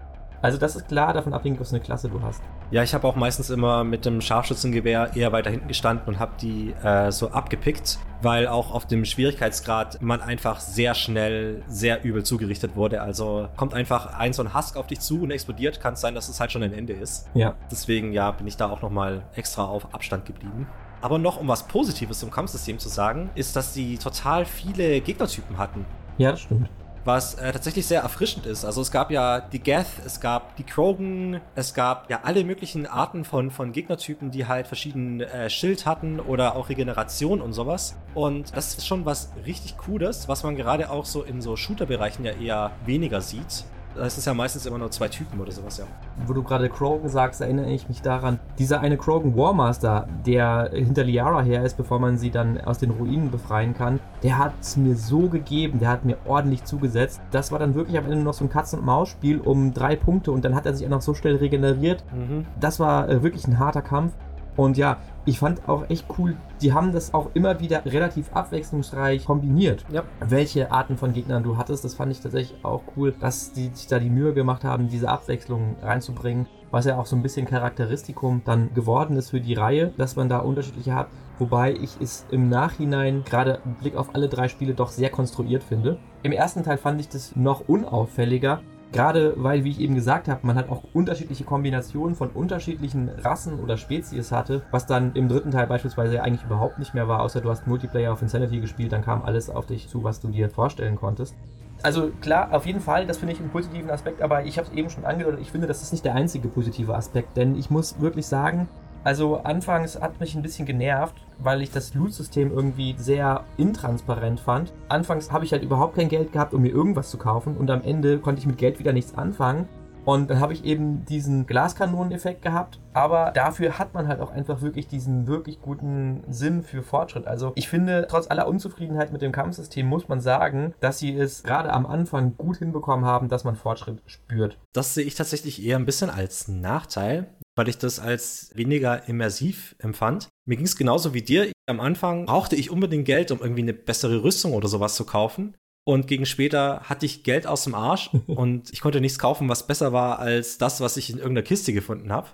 Also das ist klar davon abhängig, was für eine Klasse du hast. Ja, ich habe auch meistens immer mit dem Scharfschützengewehr eher weiter hinten gestanden und habe die äh, so abgepickt, weil auch auf dem Schwierigkeitsgrad man einfach sehr schnell sehr übel zugerichtet wurde. Also kommt einfach ein so ein Husk auf dich zu und explodiert, kann es sein, dass es halt schon ein Ende ist. Ja. Deswegen ja, bin ich da auch nochmal extra auf Abstand geblieben. Aber noch um was Positives zum Kampfsystem zu sagen, ist, dass sie total viele Gegnertypen hatten. Ja, das stimmt was äh, tatsächlich sehr erfrischend ist. Also es gab ja die Geth, es gab die Krogan, es gab ja alle möglichen Arten von, von Gegnertypen, die halt verschiedenen äh, Schild hatten oder auch Regeneration und sowas. Und das ist schon was richtig Cooles, was man gerade auch so in so Shooter-Bereichen ja eher weniger sieht. Es ist ja meistens immer nur zwei Typen oder sowas, ja. Wo du gerade Krogan sagst, erinnere ich mich daran. Dieser eine Krogan Warmaster, der hinter Liara her ist, bevor man sie dann aus den Ruinen befreien kann, der hat es mir so gegeben, der hat mir ordentlich zugesetzt. Das war dann wirklich am Ende noch so ein Katzen- und Maus-Spiel um drei Punkte und dann hat er sich auch noch so schnell regeneriert. Mhm. Das war äh, wirklich ein harter Kampf. Und ja, ich fand auch echt cool, die haben das auch immer wieder relativ abwechslungsreich kombiniert. Ja. Welche Arten von Gegnern du hattest, das fand ich tatsächlich auch cool, dass die sich da die Mühe gemacht haben, diese Abwechslung reinzubringen, was ja auch so ein bisschen Charakteristikum dann geworden ist für die Reihe, dass man da unterschiedliche hat. Wobei ich es im Nachhinein, gerade im Blick auf alle drei Spiele, doch sehr konstruiert finde. Im ersten Teil fand ich das noch unauffälliger, Gerade weil, wie ich eben gesagt habe, man halt auch unterschiedliche Kombinationen von unterschiedlichen Rassen oder Spezies hatte, was dann im dritten Teil beispielsweise eigentlich überhaupt nicht mehr war, außer du hast Multiplayer auf Insanity gespielt, dann kam alles auf dich zu, was du dir vorstellen konntest. Also klar, auf jeden Fall, das finde ich einen positiven Aspekt, aber ich habe es eben schon angedeutet, ich finde, das ist nicht der einzige positive Aspekt, denn ich muss wirklich sagen, also anfangs hat mich ein bisschen genervt, weil ich das Loot-System irgendwie sehr intransparent fand. Anfangs habe ich halt überhaupt kein Geld gehabt, um mir irgendwas zu kaufen und am Ende konnte ich mit Geld wieder nichts anfangen. Und dann habe ich eben diesen Glaskanoneneffekt gehabt, aber dafür hat man halt auch einfach wirklich diesen wirklich guten Sinn für Fortschritt. Also ich finde, trotz aller Unzufriedenheit mit dem Kampfsystem muss man sagen, dass sie es gerade am Anfang gut hinbekommen haben, dass man Fortschritt spürt. Das sehe ich tatsächlich eher ein bisschen als Nachteil, weil ich das als weniger immersiv empfand. Mir ging es genauso wie dir. Am Anfang brauchte ich unbedingt Geld, um irgendwie eine bessere Rüstung oder sowas zu kaufen. Und gegen später hatte ich Geld aus dem Arsch und ich konnte nichts kaufen, was besser war als das, was ich in irgendeiner Kiste gefunden habe.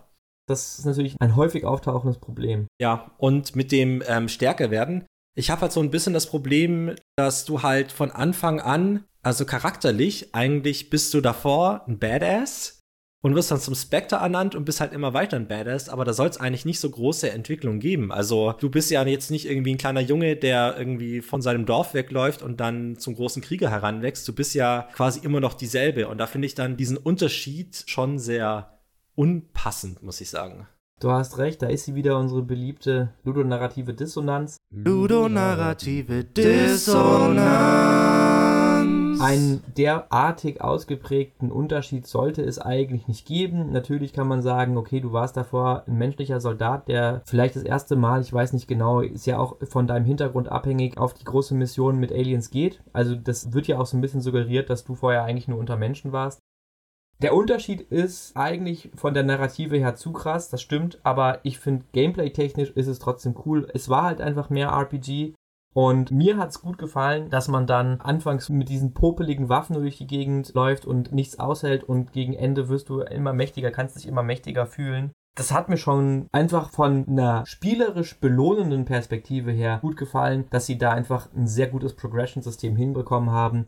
Das ist natürlich ein häufig auftauchendes Problem. Ja, und mit dem ähm, stärker werden. Ich habe halt so ein bisschen das Problem, dass du halt von Anfang an, also charakterlich, eigentlich bist du davor ein Badass und wirst dann zum Spectre ernannt und bist halt immer weiter ein Badass, aber da soll es eigentlich nicht so große Entwicklung geben. Also du bist ja jetzt nicht irgendwie ein kleiner Junge, der irgendwie von seinem Dorf wegläuft und dann zum großen Krieger heranwächst. Du bist ja quasi immer noch dieselbe und da finde ich dann diesen Unterschied schon sehr unpassend, muss ich sagen. Du hast recht, da ist sie wieder unsere beliebte ludonarrative Dissonanz. Ludonarrative Dissonanz. Einen derartig ausgeprägten Unterschied sollte es eigentlich nicht geben. Natürlich kann man sagen, okay, du warst davor ein menschlicher Soldat, der vielleicht das erste Mal, ich weiß nicht genau, ist ja auch von deinem Hintergrund abhängig, auf die große Mission mit Aliens geht. Also das wird ja auch so ein bisschen suggeriert, dass du vorher eigentlich nur unter Menschen warst. Der Unterschied ist eigentlich von der Narrative her zu krass, das stimmt, aber ich finde, gameplay-technisch ist es trotzdem cool. Es war halt einfach mehr RPG. Und mir hat's gut gefallen, dass man dann anfangs mit diesen popeligen Waffen durch die Gegend läuft und nichts aushält und gegen Ende wirst du immer mächtiger, kannst dich immer mächtiger fühlen. das hat mir schon einfach von einer spielerisch belohnenden Perspektive her gut gefallen, dass sie da einfach ein sehr gutes Progression-System hinbekommen haben.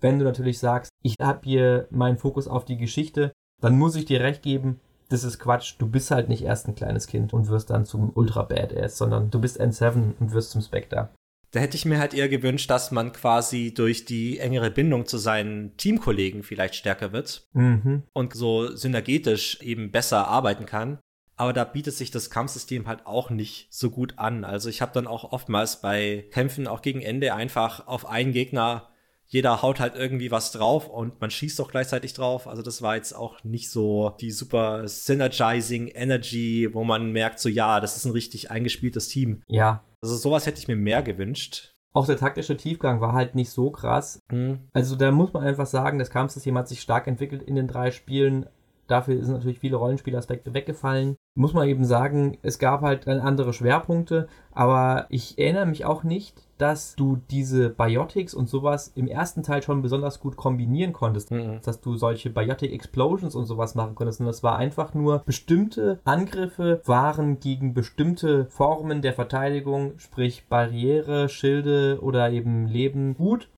Wenn du natürlich sagst, ich habe hier meinen Fokus auf die Geschichte, dann muss ich dir recht geben, das ist Quatsch. Du bist halt nicht erst ein kleines Kind und wirst dann zum Ultra Badass, sondern du bist N7 und wirst zum Spectre. Da hätte ich mir halt eher gewünscht, dass man quasi durch die engere Bindung zu seinen Teamkollegen vielleicht stärker wird mhm. und so synergetisch eben besser arbeiten kann. Aber da bietet sich das Kampfsystem halt auch nicht so gut an. Also ich habe dann auch oftmals bei Kämpfen auch gegen Ende einfach auf einen Gegner jeder haut halt irgendwie was drauf und man schießt auch gleichzeitig drauf. Also das war jetzt auch nicht so die super synergizing Energy, wo man merkt, so ja, das ist ein richtig eingespieltes Team. Ja. Also sowas hätte ich mir mehr gewünscht. Auch der taktische Tiefgang war halt nicht so krass. Mhm. Also da muss man einfach sagen, das Kampfsystem hat sich stark entwickelt in den drei Spielen. Dafür sind natürlich viele Rollenspielaspekte weggefallen. Muss man eben sagen, es gab halt dann andere Schwerpunkte, aber ich erinnere mich auch nicht, dass du diese Biotics und sowas im ersten Teil schon besonders gut kombinieren konntest. Mhm. Dass du solche Biotic Explosions und sowas machen konntest. Und das war einfach nur bestimmte Angriffe waren gegen bestimmte Formen der Verteidigung, sprich Barriere, Schilde oder eben Leben gut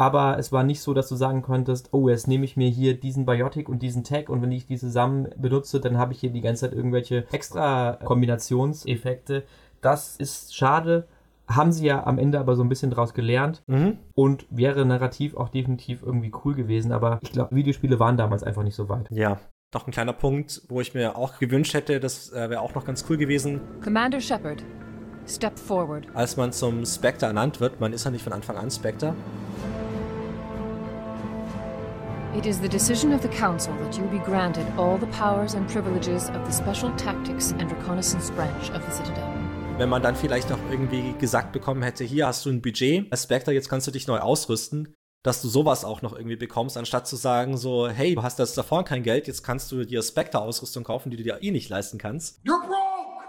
aber es war nicht so, dass du sagen konntest, oh, jetzt nehme ich mir hier diesen Biotic und diesen Tag und wenn ich die zusammen benutze, dann habe ich hier die ganze Zeit irgendwelche extra Kombinationseffekte. Das ist schade. Haben sie ja am Ende aber so ein bisschen draus gelernt mhm. und wäre narrativ auch definitiv irgendwie cool gewesen, aber ich glaube, Videospiele waren damals einfach nicht so weit. Ja, noch ein kleiner Punkt, wo ich mir auch gewünscht hätte, das äh, wäre auch noch ganz cool gewesen. Commander Shepard, step forward. Als man zum Spectre ernannt wird, man ist ja nicht von Anfang an Spectre. It is the decision of the Council that you be granted all the powers and privileges of the Special Tactics and Reconnaissance Branch of the Citadel. Wenn man dann vielleicht noch irgendwie gesagt bekommen hätte, hier hast du ein Budget, als Spectre, jetzt kannst du dich neu ausrüsten, dass du sowas auch noch irgendwie bekommst, anstatt zu sagen so, hey, du hast jetzt davor kein Geld, jetzt kannst du dir Spectre-Ausrüstung kaufen, die du dir eh nicht leisten kannst. You're broke!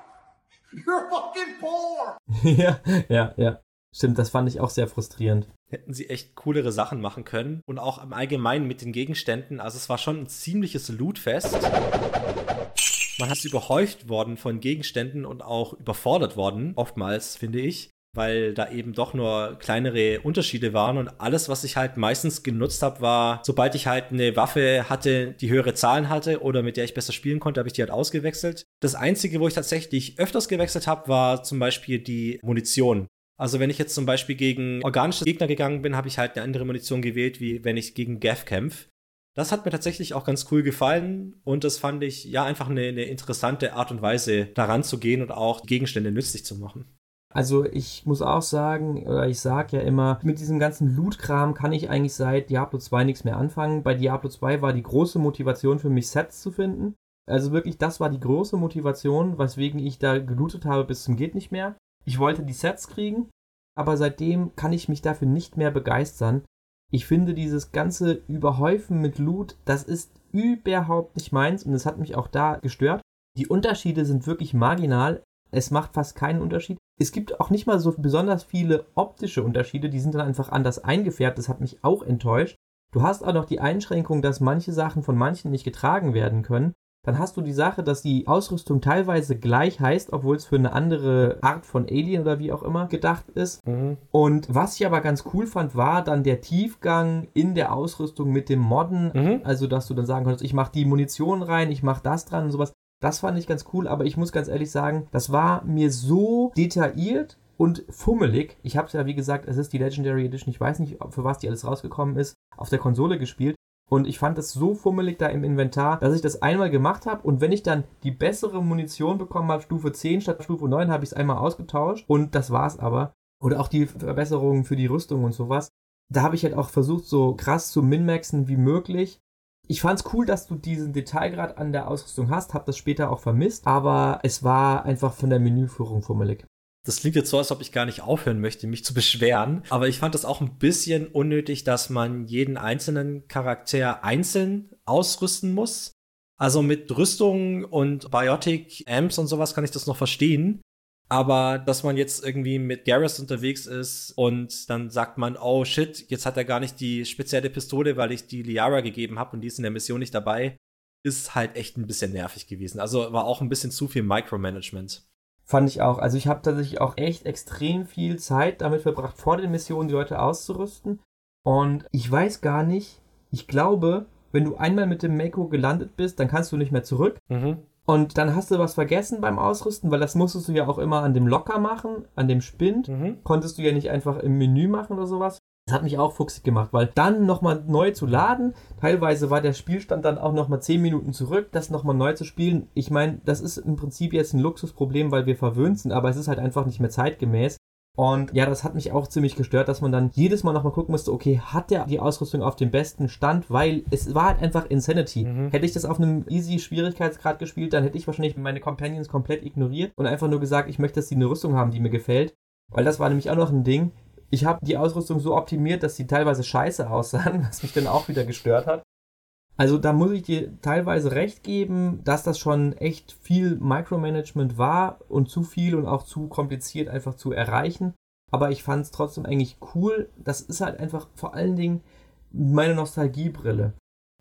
You're fucking poor! ja, ja, ja. Stimmt, das fand ich auch sehr frustrierend. Hätten sie echt coolere Sachen machen können und auch im Allgemeinen mit den Gegenständen. Also es war schon ein ziemliches Lootfest. Man hat überhäuft worden von Gegenständen und auch überfordert worden, oftmals, finde ich, weil da eben doch nur kleinere Unterschiede waren und alles, was ich halt meistens genutzt habe, war, sobald ich halt eine Waffe hatte, die höhere Zahlen hatte oder mit der ich besser spielen konnte, habe ich die halt ausgewechselt. Das Einzige, wo ich tatsächlich öfters gewechselt habe, war zum Beispiel die Munition. Also wenn ich jetzt zum Beispiel gegen organische Gegner gegangen bin, habe ich halt eine andere Munition gewählt, wie wenn ich gegen Gav kämpfe. Das hat mir tatsächlich auch ganz cool gefallen und das fand ich ja einfach eine, eine interessante Art und Weise, daran zu gehen und auch Gegenstände nützlich zu machen. Also ich muss auch sagen, oder ich sage ja immer, mit diesem ganzen Loot-Kram kann ich eigentlich seit Diablo 2 nichts mehr anfangen. Bei Diablo 2 war die große Motivation für mich, Sets zu finden. Also wirklich, das war die große Motivation, weswegen ich da gelootet habe bis zum geht nicht mehr. Ich wollte die Sets kriegen, aber seitdem kann ich mich dafür nicht mehr begeistern. Ich finde dieses ganze Überhäufen mit Loot, das ist überhaupt nicht meins und es hat mich auch da gestört. Die Unterschiede sind wirklich marginal. Es macht fast keinen Unterschied. Es gibt auch nicht mal so besonders viele optische Unterschiede, die sind dann einfach anders eingefärbt. Das hat mich auch enttäuscht. Du hast auch noch die Einschränkung, dass manche Sachen von manchen nicht getragen werden können dann hast du die Sache, dass die Ausrüstung teilweise gleich heißt, obwohl es für eine andere Art von Alien oder wie auch immer gedacht ist. Mhm. Und was ich aber ganz cool fand, war dann der Tiefgang in der Ausrüstung mit dem Modden. Mhm. Also, dass du dann sagen konntest, ich mache die Munition rein, ich mache das dran und sowas. Das fand ich ganz cool, aber ich muss ganz ehrlich sagen, das war mir so detailliert und fummelig. Ich habe es ja, wie gesagt, es ist die Legendary Edition, ich weiß nicht, für was die alles rausgekommen ist, auf der Konsole gespielt. Und ich fand das so fummelig da im Inventar, dass ich das einmal gemacht habe. Und wenn ich dann die bessere Munition bekommen habe, Stufe 10 statt Stufe 9, habe ich es einmal ausgetauscht. Und das war's aber. Oder auch die Verbesserungen für die Rüstung und sowas. Da habe ich halt auch versucht, so krass zu minmaxen wie möglich. Ich fand's cool, dass du diesen Detailgrad an der Ausrüstung hast, hab das später auch vermisst, aber es war einfach von der Menüführung fummelig. Das klingt jetzt so, als ob ich gar nicht aufhören möchte, mich zu beschweren. Aber ich fand das auch ein bisschen unnötig, dass man jeden einzelnen Charakter einzeln ausrüsten muss. Also mit Rüstung und Biotic Amps und sowas kann ich das noch verstehen. Aber dass man jetzt irgendwie mit Garrus unterwegs ist und dann sagt man, oh shit, jetzt hat er gar nicht die spezielle Pistole, weil ich die Liara gegeben habe und die ist in der Mission nicht dabei. ist halt echt ein bisschen nervig gewesen. Also war auch ein bisschen zu viel Micromanagement. Fand ich auch. Also ich habe tatsächlich auch echt extrem viel Zeit damit verbracht, vor den Missionen die Leute auszurüsten. Und ich weiß gar nicht, ich glaube, wenn du einmal mit dem Mako gelandet bist, dann kannst du nicht mehr zurück. Mhm. Und dann hast du was vergessen beim Ausrüsten, weil das musstest du ja auch immer an dem Locker machen, an dem Spind. Mhm. Konntest du ja nicht einfach im Menü machen oder sowas. Das hat mich auch fuchsig gemacht, weil dann nochmal neu zu laden, teilweise war der Spielstand dann auch nochmal 10 Minuten zurück, das nochmal neu zu spielen. Ich meine, das ist im Prinzip jetzt ein Luxusproblem, weil wir verwöhnt sind, aber es ist halt einfach nicht mehr zeitgemäß. Und ja, das hat mich auch ziemlich gestört, dass man dann jedes Mal nochmal gucken musste, okay, hat der die Ausrüstung auf dem besten Stand? Weil es war halt einfach Insanity. Mhm. Hätte ich das auf einem easy Schwierigkeitsgrad gespielt, dann hätte ich wahrscheinlich meine Companions komplett ignoriert und einfach nur gesagt, ich möchte, dass sie eine Rüstung haben, die mir gefällt. Weil das war nämlich auch noch ein Ding. Ich habe die Ausrüstung so optimiert, dass sie teilweise scheiße aussahen, was mich dann auch wieder gestört hat. Also da muss ich dir teilweise recht geben, dass das schon echt viel Micromanagement war und zu viel und auch zu kompliziert einfach zu erreichen. Aber ich fand es trotzdem eigentlich cool. Das ist halt einfach vor allen Dingen meine Nostalgiebrille.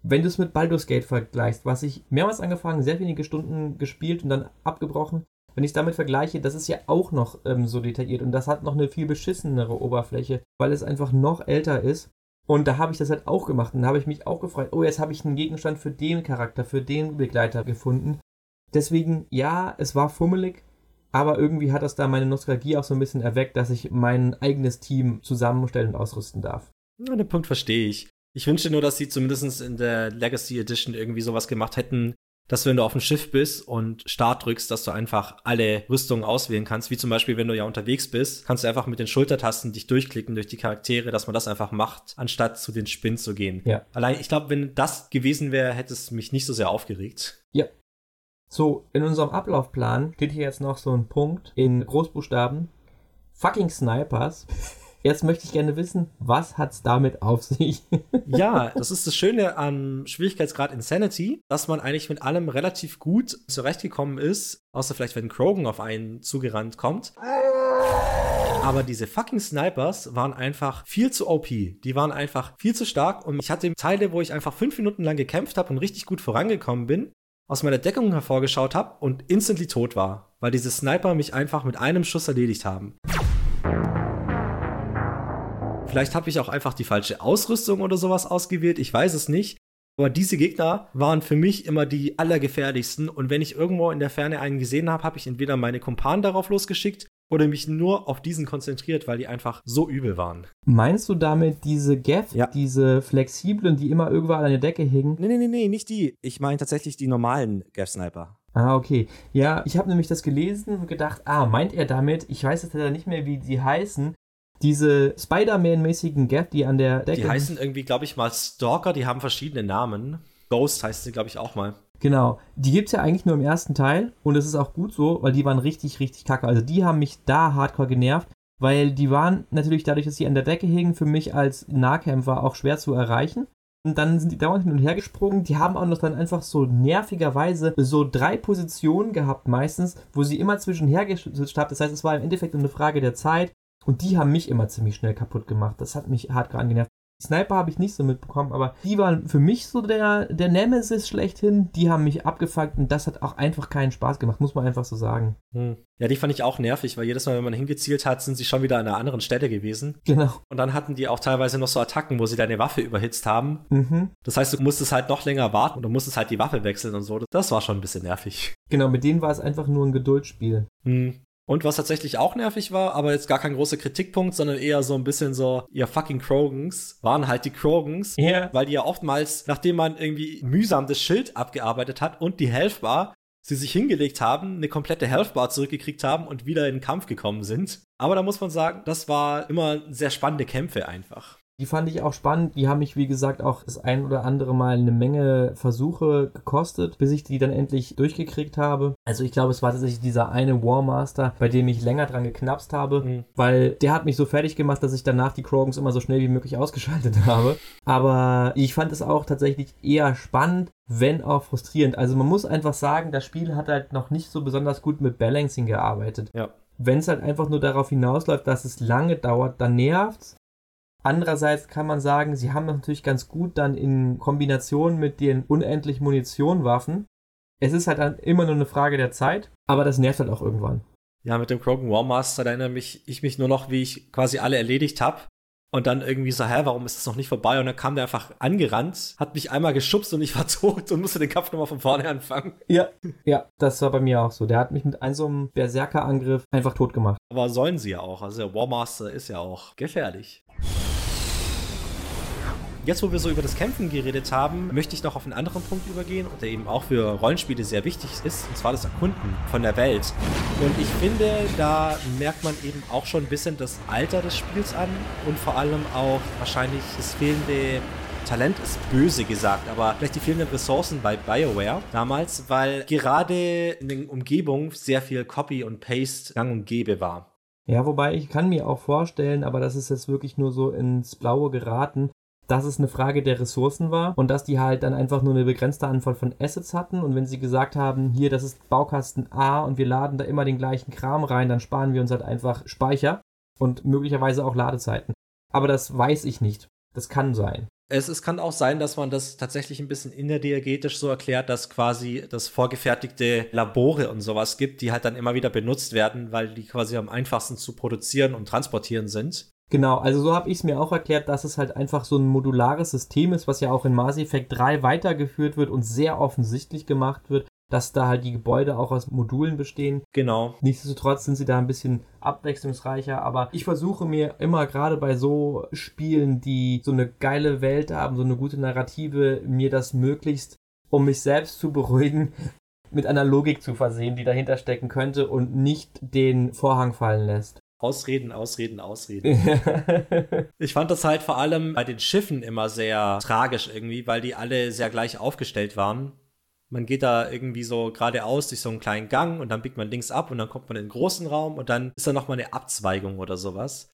Wenn du es mit Baldur's Gate vergleichst, was ich mehrmals angefangen, sehr wenige Stunden gespielt und dann abgebrochen, wenn ich es damit vergleiche, das ist ja auch noch ähm, so detailliert und das hat noch eine viel beschissenere Oberfläche, weil es einfach noch älter ist. Und da habe ich das halt auch gemacht und da habe ich mich auch gefreut, oh, jetzt habe ich einen Gegenstand für den Charakter, für den Begleiter gefunden. Deswegen, ja, es war fummelig, aber irgendwie hat das da meine Nostalgie auch so ein bisschen erweckt, dass ich mein eigenes Team zusammenstellen und ausrüsten darf. Ja, den Punkt verstehe ich. Ich wünschte nur, dass sie zumindest in der Legacy Edition irgendwie sowas gemacht hätten, dass wenn du auf dem Schiff bist und Start drückst, dass du einfach alle Rüstungen auswählen kannst. Wie zum Beispiel, wenn du ja unterwegs bist, kannst du einfach mit den Schultertasten dich durchklicken durch die Charaktere, dass man das einfach macht, anstatt zu den Spin zu gehen. Ja. Allein, ich glaube, wenn das gewesen wäre, hätte es mich nicht so sehr aufgeregt. Ja. So, in unserem Ablaufplan steht hier jetzt noch so ein Punkt in Großbuchstaben. Fucking Snipers. Jetzt möchte ich gerne wissen, was hat's damit auf sich? ja, das ist das Schöne am Schwierigkeitsgrad Insanity, dass man eigentlich mit allem relativ gut zurechtgekommen ist, außer vielleicht, wenn Krogan auf einen zugerannt kommt. Aber diese fucking Snipers waren einfach viel zu OP. Die waren einfach viel zu stark und ich hatte Teile, wo ich einfach fünf Minuten lang gekämpft habe und richtig gut vorangekommen bin, aus meiner Deckung hervorgeschaut habe und instantly tot war, weil diese Sniper mich einfach mit einem Schuss erledigt haben. Vielleicht habe ich auch einfach die falsche Ausrüstung oder sowas ausgewählt, ich weiß es nicht. Aber diese Gegner waren für mich immer die allergefährlichsten und wenn ich irgendwo in der Ferne einen gesehen habe, habe ich entweder meine Kumpanen darauf losgeschickt oder mich nur auf diesen konzentriert, weil die einfach so übel waren. Meinst du damit diese Gaff, ja. diese flexiblen, die immer irgendwann an der Decke hingen? Nee, nee, nee, nee, nicht die. Ich meine tatsächlich die normalen Gaff-Sniper. Ah, okay. Ja, ich habe nämlich das gelesen und gedacht, ah, meint er damit, ich weiß jetzt leider nicht mehr, wie sie heißen, diese Spider-Man-mäßigen Gap, die an der Decke. Die heißen irgendwie, glaube ich, mal Stalker, die haben verschiedene Namen. Ghost heißt sie, glaube ich, auch mal. Genau. Die gibt es ja eigentlich nur im ersten Teil und es ist auch gut so, weil die waren richtig, richtig kacke. Also die haben mich da hardcore genervt, weil die waren natürlich dadurch, dass sie an der Decke hingen, für mich als Nahkämpfer auch schwer zu erreichen. Und dann sind die dauernd hin und her gesprungen. Die haben auch noch dann einfach so nervigerweise so drei Positionen gehabt meistens, wo sie immer zwischenher geswitcht haben. Das heißt, es war im Endeffekt eine Frage der Zeit, und die haben mich immer ziemlich schnell kaputt gemacht. Das hat mich hart angenervt. Die Sniper habe ich nicht so mitbekommen, aber die waren für mich so der, der Nemesis schlechthin. Die haben mich abgefuckt und das hat auch einfach keinen Spaß gemacht, muss man einfach so sagen. Hm. Ja, die fand ich auch nervig, weil jedes Mal, wenn man hingezielt hat, sind sie schon wieder an einer anderen Stelle gewesen. Genau. Und dann hatten die auch teilweise noch so Attacken, wo sie deine Waffe überhitzt haben. Mhm. Das heißt, du musstest halt noch länger warten und du musstest halt die Waffe wechseln und so. Das war schon ein bisschen nervig. Genau, mit denen war es einfach nur ein Geduldsspiel. Hm. Und was tatsächlich auch nervig war, aber jetzt gar kein großer Kritikpunkt, sondern eher so ein bisschen so, ihr fucking Krogans, waren halt die Krogans, yeah. weil die ja oftmals, nachdem man irgendwie mühsam das Schild abgearbeitet hat und die Health sie sich hingelegt haben, eine komplette Health zurückgekriegt haben und wieder in den Kampf gekommen sind. Aber da muss man sagen, das war immer sehr spannende Kämpfe einfach. Die fand ich auch spannend. Die haben mich, wie gesagt, auch das ein oder andere Mal eine Menge Versuche gekostet, bis ich die dann endlich durchgekriegt habe. Also ich glaube, es war tatsächlich dieser eine Warmaster, bei dem ich länger dran geknapst habe, mhm. weil der hat mich so fertig gemacht, dass ich danach die Krogans immer so schnell wie möglich ausgeschaltet habe. Aber ich fand es auch tatsächlich eher spannend, wenn auch frustrierend. Also man muss einfach sagen, das Spiel hat halt noch nicht so besonders gut mit Balancing gearbeitet. Ja wenn es halt einfach nur darauf hinausläuft, dass es lange dauert, dann nervt's. Andererseits kann man sagen, sie haben natürlich ganz gut dann in Kombination mit den unendlich Munitionwaffen. Es ist halt dann immer nur eine Frage der Zeit, aber das nervt halt auch irgendwann. Ja, mit dem Krogan Warmaster, da erinnere mich, ich mich nur noch, wie ich quasi alle erledigt habe. Und dann irgendwie so, hä, warum ist das noch nicht vorbei? Und dann kam der einfach angerannt, hat mich einmal geschubst und ich war tot und musste den Kampf nochmal von vorne anfangen. Ja, ja, das war bei mir auch so. Der hat mich mit einem so einem Berserker-Angriff einfach tot gemacht. Aber sollen sie ja auch. Also der Warmaster ist ja auch gefährlich. Jetzt, wo wir so über das Kämpfen geredet haben, möchte ich noch auf einen anderen Punkt übergehen, der eben auch für Rollenspiele sehr wichtig ist, und zwar das Erkunden von der Welt. Und ich finde, da merkt man eben auch schon ein bisschen das Alter des Spiels an und vor allem auch wahrscheinlich das fehlende Talent ist böse gesagt, aber vielleicht die fehlenden Ressourcen bei BioWare damals, weil gerade in den Umgebungen sehr viel Copy und Paste gang und gäbe war. Ja, wobei ich kann mir auch vorstellen, aber das ist jetzt wirklich nur so ins Blaue geraten, dass es eine Frage der Ressourcen war und dass die halt dann einfach nur eine begrenzte Anzahl von Assets hatten und wenn sie gesagt haben, hier, das ist Baukasten A und wir laden da immer den gleichen Kram rein, dann sparen wir uns halt einfach Speicher und möglicherweise auch Ladezeiten. Aber das weiß ich nicht. Das kann sein. Es, es kann auch sein, dass man das tatsächlich ein bisschen innerdiagetisch so erklärt, dass quasi das vorgefertigte Labore und sowas gibt, die halt dann immer wieder benutzt werden, weil die quasi am einfachsten zu produzieren und transportieren sind. Genau, also so habe ich es mir auch erklärt, dass es halt einfach so ein modulares System ist, was ja auch in Mass Effect 3 weitergeführt wird und sehr offensichtlich gemacht wird, dass da halt die Gebäude auch aus Modulen bestehen. Genau. Nichtsdestotrotz sind sie da ein bisschen abwechslungsreicher, aber ich versuche mir immer gerade bei so Spielen, die so eine geile Welt haben, so eine gute Narrative, mir das möglichst, um mich selbst zu beruhigen, mit einer Logik zu versehen, die dahinter stecken könnte und nicht den Vorhang fallen lässt. Ausreden, Ausreden, Ausreden. ich fand das halt vor allem bei den Schiffen immer sehr tragisch irgendwie, weil die alle sehr gleich aufgestellt waren. Man geht da irgendwie so geradeaus durch so einen kleinen Gang und dann biegt man links ab und dann kommt man in den großen Raum und dann ist da nochmal eine Abzweigung oder sowas.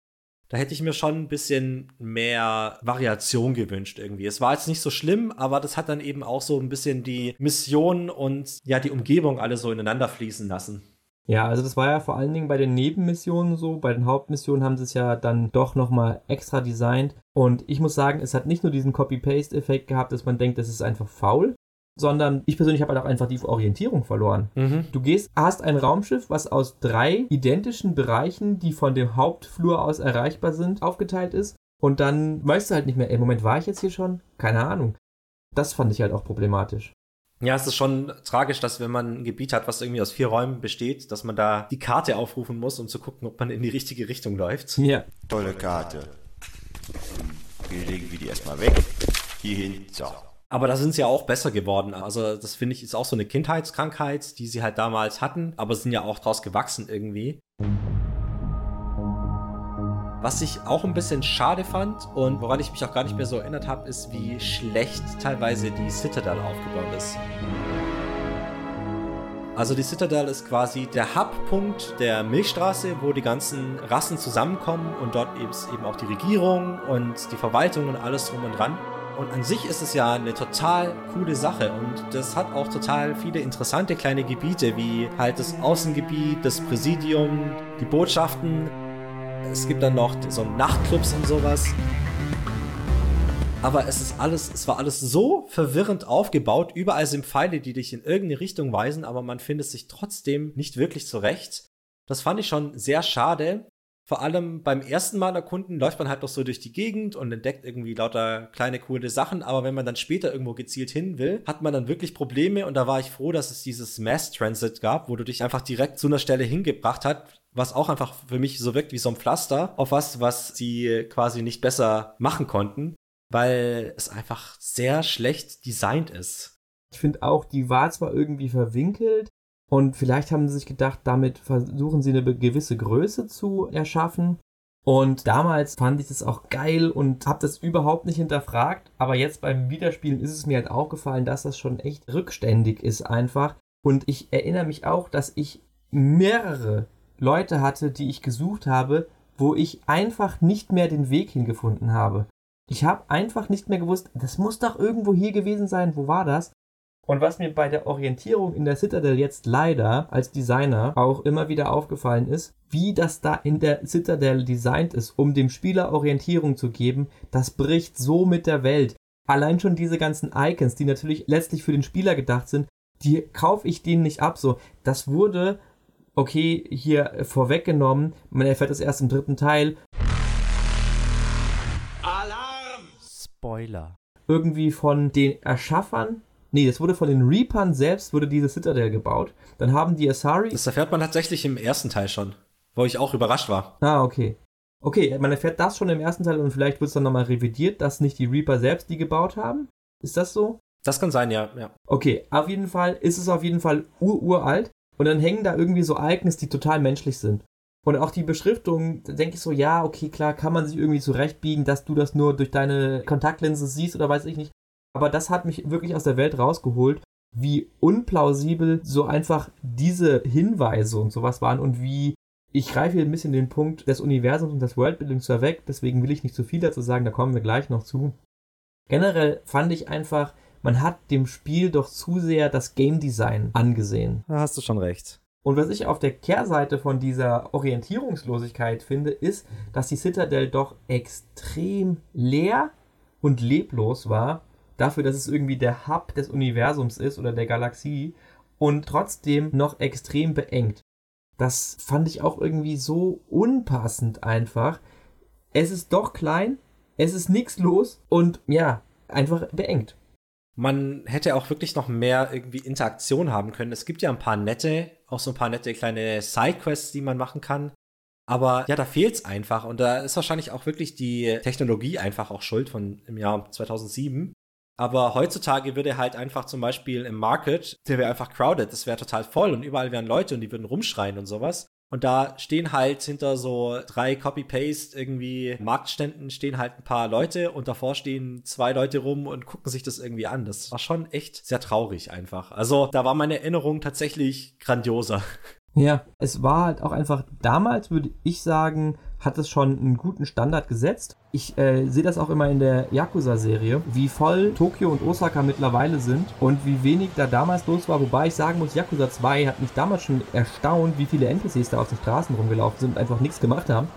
Da hätte ich mir schon ein bisschen mehr Variation gewünscht irgendwie. Es war jetzt nicht so schlimm, aber das hat dann eben auch so ein bisschen die Mission und ja, die Umgebung alle so ineinander fließen lassen. Ja, also das war ja vor allen Dingen bei den Nebenmissionen so. Bei den Hauptmissionen haben sie es ja dann doch nochmal extra designt. Und ich muss sagen, es hat nicht nur diesen Copy-Paste-Effekt gehabt, dass man denkt, das ist einfach faul, sondern ich persönlich habe halt auch einfach die Orientierung verloren. Mhm. Du gehst, hast ein Raumschiff, was aus drei identischen Bereichen, die von dem Hauptflur aus erreichbar sind, aufgeteilt ist. Und dann weißt du halt nicht mehr, ey, Moment, war ich jetzt hier schon? Keine Ahnung. Das fand ich halt auch problematisch. Ja, es ist schon tragisch, dass wenn man ein Gebiet hat, was irgendwie aus vier Räumen besteht, dass man da die Karte aufrufen muss, um zu gucken, ob man in die richtige Richtung läuft. Ja. Tolle Karte. Hier legen wir die erstmal weg. Hierhin. So. Aber da sind sie ja auch besser geworden. Also, das finde ich ist auch so eine Kindheitskrankheit, die sie halt damals hatten, aber sind ja auch draus gewachsen irgendwie. Was ich auch ein bisschen schade fand und woran ich mich auch gar nicht mehr so erinnert habe, ist, wie schlecht teilweise die Citadel aufgebaut ist. Also die Citadel ist quasi der Hubpunkt der Milchstraße, wo die ganzen Rassen zusammenkommen und dort eben auch die Regierung und die Verwaltung und alles drum und dran. Und an sich ist es ja eine total coole Sache und das hat auch total viele interessante kleine Gebiete, wie halt das Außengebiet, das Präsidium, die Botschaften, es gibt dann noch so Nachtclubs und sowas. Aber es ist alles, es war alles so verwirrend aufgebaut. Überall sind Pfeile, die dich in irgendeine Richtung weisen, aber man findet sich trotzdem nicht wirklich zurecht. Das fand ich schon sehr schade. Vor allem beim ersten Mal erkunden läuft man halt noch so durch die Gegend und entdeckt irgendwie lauter kleine coole Sachen, aber wenn man dann später irgendwo gezielt hin will, hat man dann wirklich Probleme und da war ich froh, dass es dieses Mass Transit gab, wo du dich einfach direkt zu einer Stelle hingebracht hat, was auch einfach für mich so wirkt wie so ein Pflaster auf was, was sie quasi nicht besser machen konnten, weil es einfach sehr schlecht designt ist. Ich finde auch, die war zwar irgendwie verwinkelt, und vielleicht haben sie sich gedacht, damit versuchen sie eine gewisse Größe zu erschaffen. Und damals fand ich das auch geil und habe das überhaupt nicht hinterfragt. Aber jetzt beim Wiederspielen ist es mir halt aufgefallen, dass das schon echt rückständig ist einfach. Und ich erinnere mich auch, dass ich mehrere Leute hatte, die ich gesucht habe, wo ich einfach nicht mehr den Weg hingefunden habe. Ich habe einfach nicht mehr gewusst, das muss doch irgendwo hier gewesen sein, wo war das? Und was mir bei der Orientierung in der Citadel jetzt leider als Designer auch immer wieder aufgefallen ist, wie das da in der Citadel designt ist, um dem Spieler Orientierung zu geben, das bricht so mit der Welt. Allein schon diese ganzen Icons, die natürlich letztlich für den Spieler gedacht sind, die kaufe ich denen nicht ab. So, das wurde, okay, hier vorweggenommen. Man erfährt es erst im dritten Teil. Alarm! Spoiler. Irgendwie von den Erschaffern Nee, das wurde von den Reapern selbst, wurde diese Citadel gebaut. Dann haben die Asari. Das erfährt man tatsächlich im ersten Teil schon, wo ich auch überrascht war. Ah, okay. Okay, man erfährt das schon im ersten Teil und vielleicht wird es dann nochmal revidiert, dass nicht die Reaper selbst die gebaut haben. Ist das so? Das kann sein, ja, ja. Okay, auf jeden Fall ist es auf jeden Fall ururalt und dann hängen da irgendwie so Icons, die total menschlich sind. Und auch die Beschriftung, denke ich so, ja, okay, klar, kann man sich irgendwie zurechtbiegen, dass du das nur durch deine Kontaktlinse siehst oder weiß ich nicht. Aber das hat mich wirklich aus der Welt rausgeholt, wie unplausibel so einfach diese Hinweise und sowas waren und wie ich greife hier ein bisschen den Punkt des Universums und des Worldbuildings vorweg, deswegen will ich nicht zu viel dazu sagen, da kommen wir gleich noch zu. Generell fand ich einfach, man hat dem Spiel doch zu sehr das Game Design angesehen. Da hast du schon recht. Und was ich auf der Kehrseite von dieser Orientierungslosigkeit finde, ist, dass die Citadel doch extrem leer und leblos war dafür, dass es irgendwie der Hub des Universums ist oder der Galaxie und trotzdem noch extrem beengt. Das fand ich auch irgendwie so unpassend einfach. Es ist doch klein, es ist nichts los und ja, einfach beengt. Man hätte auch wirklich noch mehr irgendwie Interaktion haben können. Es gibt ja ein paar nette, auch so ein paar nette kleine Sidequests, die man machen kann. Aber ja, da fehlt's einfach. Und da ist wahrscheinlich auch wirklich die Technologie einfach auch schuld von im Jahr 2007. Aber heutzutage würde halt einfach zum Beispiel im Market, der wäre einfach crowded, das wäre total voll und überall wären Leute und die würden rumschreien und sowas. Und da stehen halt hinter so drei Copy-Paste irgendwie Marktständen stehen halt ein paar Leute und davor stehen zwei Leute rum und gucken sich das irgendwie an. Das war schon echt sehr traurig einfach. Also da war meine Erinnerung tatsächlich grandioser. Ja, es war halt auch einfach, damals würde ich sagen, hat es schon einen guten Standard gesetzt. Ich äh, sehe das auch immer in der Yakuza-Serie, wie voll Tokio und Osaka mittlerweile sind und wie wenig da damals los war. Wobei ich sagen muss, Yakuza 2 hat mich damals schon erstaunt, wie viele NPCs da auf den Straßen rumgelaufen sind und einfach nichts gemacht haben.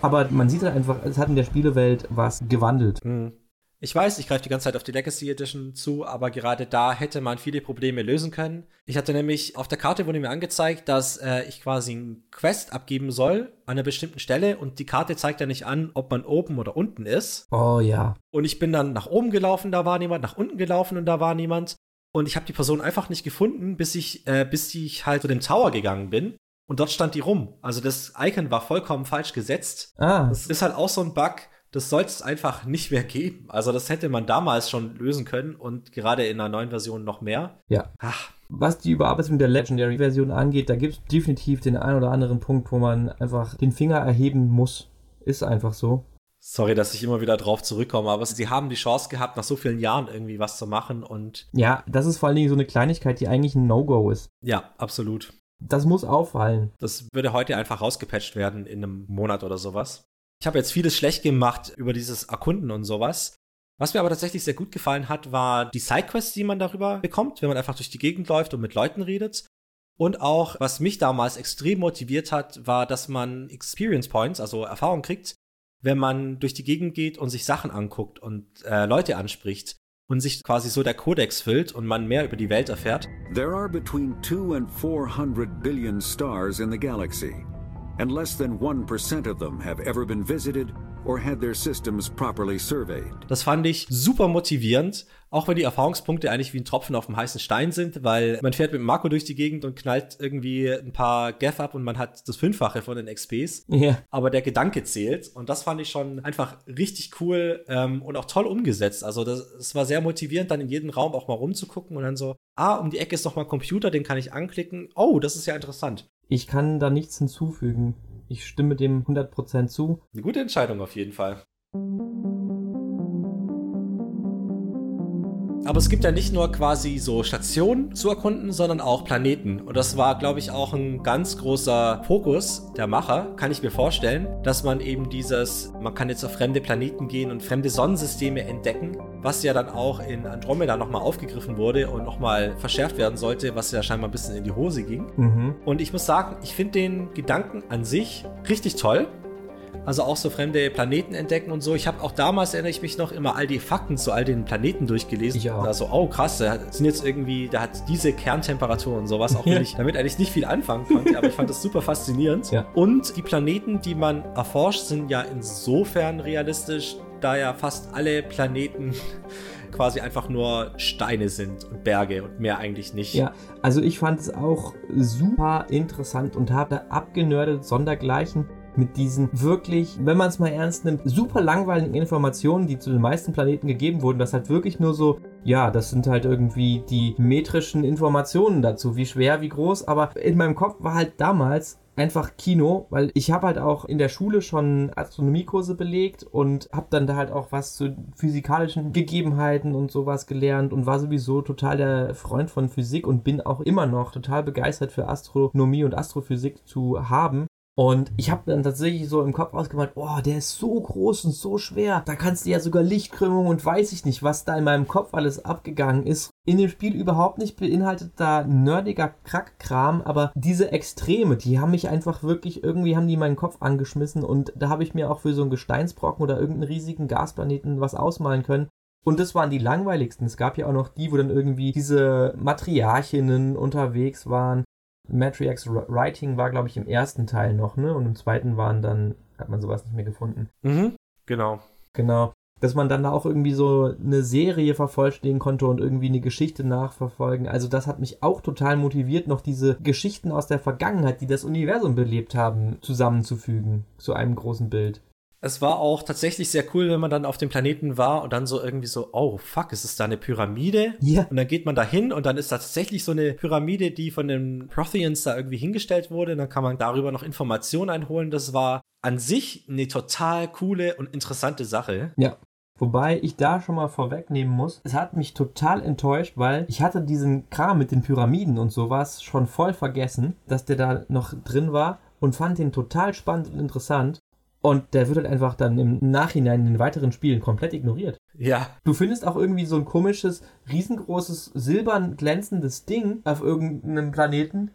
Aber man sieht halt einfach, es hat in der Spielewelt was gewandelt. Mhm. Ich weiß, ich greife die ganze Zeit auf die Legacy Edition zu, aber gerade da hätte man viele Probleme lösen können. Ich hatte nämlich auf der Karte wurde mir angezeigt, dass äh, ich quasi einen Quest abgeben soll an einer bestimmten Stelle und die Karte zeigt ja nicht an, ob man oben oder unten ist. Oh ja. Und ich bin dann nach oben gelaufen, da war niemand, nach unten gelaufen und da war niemand. Und ich habe die Person einfach nicht gefunden, bis ich, äh, bis ich halt zu dem Tower gegangen bin. Und dort stand die rum. Also das Icon war vollkommen falsch gesetzt. Ah. Das ist halt auch so ein Bug das soll es einfach nicht mehr geben. Also das hätte man damals schon lösen können und gerade in einer neuen Version noch mehr. Ja. Ach. Was die Überarbeitung der Legendary-Version angeht, da gibt es definitiv den einen oder anderen Punkt, wo man einfach den Finger erheben muss. Ist einfach so. Sorry, dass ich immer wieder drauf zurückkomme, aber sie haben die Chance gehabt, nach so vielen Jahren irgendwie was zu machen und. Ja, das ist vor allen Dingen so eine Kleinigkeit, die eigentlich ein No-Go ist. Ja, absolut. Das muss auffallen. Das würde heute einfach rausgepatcht werden in einem Monat oder sowas. Ich habe jetzt vieles schlecht gemacht über dieses Erkunden und sowas. Was mir aber tatsächlich sehr gut gefallen hat, war die Sidequests, die man darüber bekommt, wenn man einfach durch die Gegend läuft und mit Leuten redet. Und auch, was mich damals extrem motiviert hat, war, dass man Experience Points, also Erfahrung kriegt, wenn man durch die Gegend geht und sich Sachen anguckt und äh, Leute anspricht und sich quasi so der Kodex füllt und man mehr über die Welt erfährt. There are between 2 and 400 billion stars in the galaxy and less than 1% of them have ever been visited or had their systems properly surveyed. Das fand ich super motivierend, auch wenn die Erfahrungspunkte eigentlich wie ein Tropfen auf dem heißen Stein sind, weil man fährt mit Marco durch die Gegend und knallt irgendwie ein paar Gaff ab und man hat das Fünffache von den XPs. Ja. Aber der Gedanke zählt und das fand ich schon einfach richtig cool ähm, und auch toll umgesetzt. Also das, das war sehr motivierend, dann in jedem Raum auch mal rumzugucken und dann so, ah, um die Ecke ist noch mal ein Computer, den kann ich anklicken. Oh, das ist ja interessant. Ich kann da nichts hinzufügen. Ich stimme dem 100% zu. Eine gute Entscheidung auf jeden Fall. Aber es gibt ja nicht nur quasi so Stationen zu erkunden, sondern auch Planeten. Und das war, glaube ich, auch ein ganz großer Fokus der Macher, kann ich mir vorstellen, dass man eben dieses, man kann jetzt auf fremde Planeten gehen und fremde Sonnensysteme entdecken, was ja dann auch in Andromeda nochmal aufgegriffen wurde und nochmal verschärft werden sollte, was ja scheinbar ein bisschen in die Hose ging. Mhm. Und ich muss sagen, ich finde den Gedanken an sich richtig toll. Also auch so fremde Planeten entdecken und so. Ich habe auch damals, erinnere ich mich noch, immer all die Fakten zu all den Planeten durchgelesen. Ja. Also, oh krass, da sind jetzt irgendwie, da hat diese Kerntemperatur und sowas, auch wenn ich damit eigentlich nicht viel anfangen konnte, aber ich fand das super faszinierend. Ja. Und die Planeten, die man erforscht, sind ja insofern realistisch, da ja fast alle Planeten quasi einfach nur Steine sind und Berge und mehr eigentlich nicht. Ja, also ich fand es auch super interessant und habe abgenördet sondergleichen mit diesen wirklich, wenn man es mal ernst nimmt, super langweiligen Informationen, die zu den meisten Planeten gegeben wurden. Das halt wirklich nur so, ja, das sind halt irgendwie die metrischen Informationen dazu, wie schwer, wie groß. Aber in meinem Kopf war halt damals einfach Kino, weil ich habe halt auch in der Schule schon Astronomiekurse belegt und habe dann da halt auch was zu physikalischen Gegebenheiten und sowas gelernt und war sowieso total der Freund von Physik und bin auch immer noch total begeistert für Astronomie und Astrophysik zu haben. Und ich habe dann tatsächlich so im Kopf ausgemalt, oh, der ist so groß und so schwer. Da kannst du ja sogar Lichtkrümmung und weiß ich nicht, was da in meinem Kopf alles abgegangen ist. In dem Spiel überhaupt nicht beinhaltet da nerdiger Krackkram, aber diese Extreme, die haben mich einfach wirklich, irgendwie haben die meinen Kopf angeschmissen und da habe ich mir auch für so einen Gesteinsbrocken oder irgendeinen riesigen Gasplaneten was ausmalen können. Und das waren die langweiligsten. Es gab ja auch noch die, wo dann irgendwie diese Matriarchinnen unterwegs waren Matriarchs Writing war, glaube ich, im ersten Teil noch, ne? Und im zweiten waren dann, hat man sowas nicht mehr gefunden. Mhm, genau. Genau. Dass man dann da auch irgendwie so eine Serie vervollständigen konnte und irgendwie eine Geschichte nachverfolgen. Also das hat mich auch total motiviert, noch diese Geschichten aus der Vergangenheit, die das Universum belebt haben, zusammenzufügen zu einem großen Bild. Es war auch tatsächlich sehr cool, wenn man dann auf dem Planeten war und dann so irgendwie so, oh fuck, ist es da eine Pyramide? Ja. Und dann geht man da hin und dann ist da tatsächlich so eine Pyramide, die von den Protheans da irgendwie hingestellt wurde. Und dann kann man darüber noch Informationen einholen. Das war an sich eine total coole und interessante Sache. Ja. Wobei ich da schon mal vorwegnehmen muss, es hat mich total enttäuscht, weil ich hatte diesen Kram mit den Pyramiden und sowas schon voll vergessen, dass der da noch drin war und fand den total spannend und interessant. Und der wird halt einfach dann im Nachhinein in den weiteren Spielen komplett ignoriert. Ja. Du findest auch irgendwie so ein komisches, riesengroßes, silbern glänzendes Ding auf irgendeinem Planeten,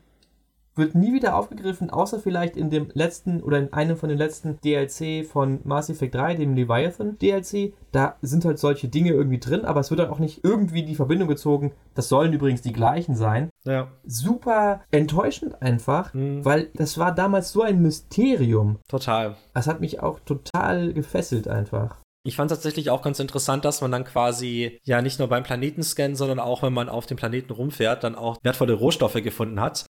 wird nie wieder aufgegriffen, außer vielleicht in dem letzten oder in einem von den letzten DLC von Mass Effect 3, dem Leviathan DLC. Da sind halt solche Dinge irgendwie drin, aber es wird dann auch nicht irgendwie die Verbindung gezogen. Das sollen übrigens die gleichen sein. Ja. Super enttäuschend einfach, Mhm. weil das war damals so ein Mysterium. Total. Das hat mich auch total gefesselt einfach. Ich fand tatsächlich auch ganz interessant, dass man dann quasi ja nicht nur beim Planetenscan, sondern auch wenn man auf dem Planeten rumfährt, dann auch wertvolle Rohstoffe gefunden hat.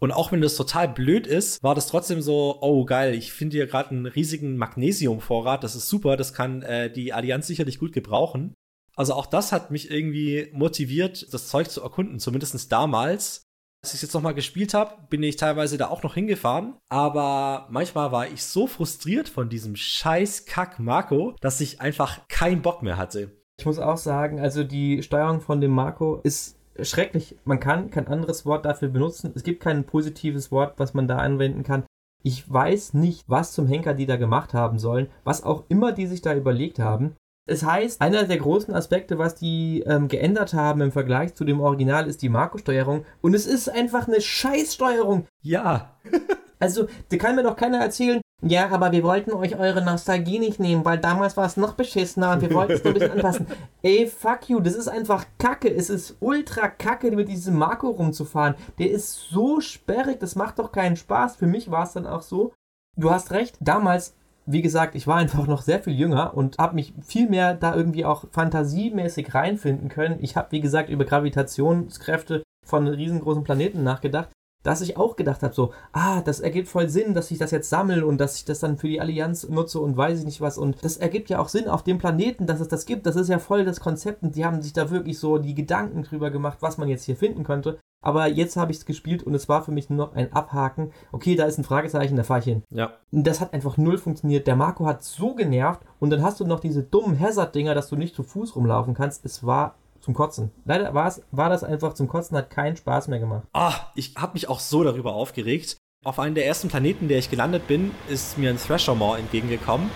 Und auch wenn das total blöd ist, war das trotzdem so, oh geil, ich finde hier gerade einen riesigen Magnesiumvorrat, das ist super, das kann äh, die Allianz sicherlich gut gebrauchen. Also auch das hat mich irgendwie motiviert, das Zeug zu erkunden, zumindest damals. Als ich es jetzt nochmal gespielt habe, bin ich teilweise da auch noch hingefahren, aber manchmal war ich so frustriert von diesem scheiß Kack Marco, dass ich einfach keinen Bock mehr hatte. Ich muss auch sagen, also die Steuerung von dem Marco ist schrecklich. Man kann kein anderes Wort dafür benutzen. Es gibt kein positives Wort, was man da anwenden kann. Ich weiß nicht, was zum Henker die da gemacht haben sollen, was auch immer die sich da überlegt haben. Es heißt, einer der großen Aspekte, was die ähm, geändert haben im Vergleich zu dem Original, ist die Marco-Steuerung. Und es ist einfach eine Scheißsteuerung. Ja. Also, da kann mir doch keiner erzählen, ja, aber wir wollten euch eure Nostalgie nicht nehmen, weil damals war es noch beschissener und wir wollten es nur ein bisschen anpassen. Ey, fuck you, das ist einfach kacke. Es ist ultra kacke, mit diesem Marco rumzufahren. Der ist so sperrig, das macht doch keinen Spaß. Für mich war es dann auch so. Du hast recht, damals, wie gesagt, ich war einfach noch sehr viel jünger und habe mich viel mehr da irgendwie auch fantasiemäßig reinfinden können. Ich habe, wie gesagt, über Gravitationskräfte von riesengroßen Planeten nachgedacht dass ich auch gedacht habe, so, ah, das ergibt voll Sinn, dass ich das jetzt sammle und dass ich das dann für die Allianz nutze und weiß ich nicht was. Und das ergibt ja auch Sinn auf dem Planeten, dass es das gibt. Das ist ja voll das Konzept und die haben sich da wirklich so die Gedanken drüber gemacht, was man jetzt hier finden könnte. Aber jetzt habe ich es gespielt und es war für mich nur noch ein Abhaken. Okay, da ist ein Fragezeichen, da fahre ich hin. Ja. Das hat einfach null funktioniert. Der Marco hat so genervt und dann hast du noch diese dummen Hazard-Dinger, dass du nicht zu Fuß rumlaufen kannst. Es war zum Kotzen. Leider war's, war das einfach zum Kotzen, hat keinen Spaß mehr gemacht. Ah, ich habe mich auch so darüber aufgeregt. Auf einem der ersten Planeten, der ich gelandet bin, ist mir ein Thrasher entgegengekommen.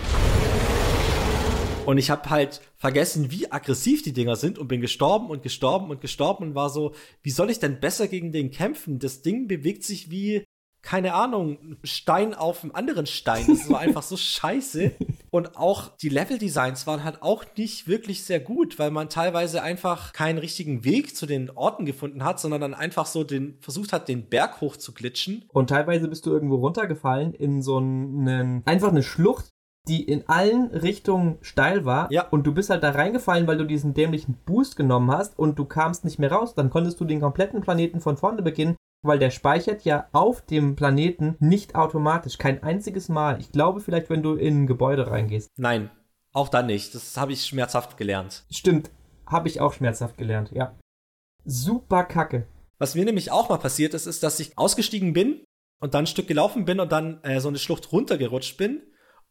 Und ich habe halt vergessen, wie aggressiv die Dinger sind und bin gestorben und gestorben und gestorben und war so, wie soll ich denn besser gegen den kämpfen? Das Ding bewegt sich wie, keine Ahnung, Stein auf einem anderen Stein. Das war einfach so scheiße. Und auch die Level-Designs waren halt auch nicht wirklich sehr gut, weil man teilweise einfach keinen richtigen Weg zu den Orten gefunden hat, sondern dann einfach so den, versucht hat, den Berg hoch zu glitschen. Und teilweise bist du irgendwo runtergefallen in so einen, einfach eine Schlucht, die in allen Richtungen steil war. Ja. Und du bist halt da reingefallen, weil du diesen dämlichen Boost genommen hast und du kamst nicht mehr raus. Dann konntest du den kompletten Planeten von vorne beginnen, weil der speichert ja auf dem Planeten nicht automatisch. Kein einziges Mal. Ich glaube vielleicht, wenn du in ein Gebäude reingehst. Nein, auch dann nicht. Das habe ich schmerzhaft gelernt. Stimmt. Habe ich auch schmerzhaft gelernt, ja. Super kacke. Was mir nämlich auch mal passiert ist, ist, dass ich ausgestiegen bin und dann ein Stück gelaufen bin und dann äh, so eine Schlucht runtergerutscht bin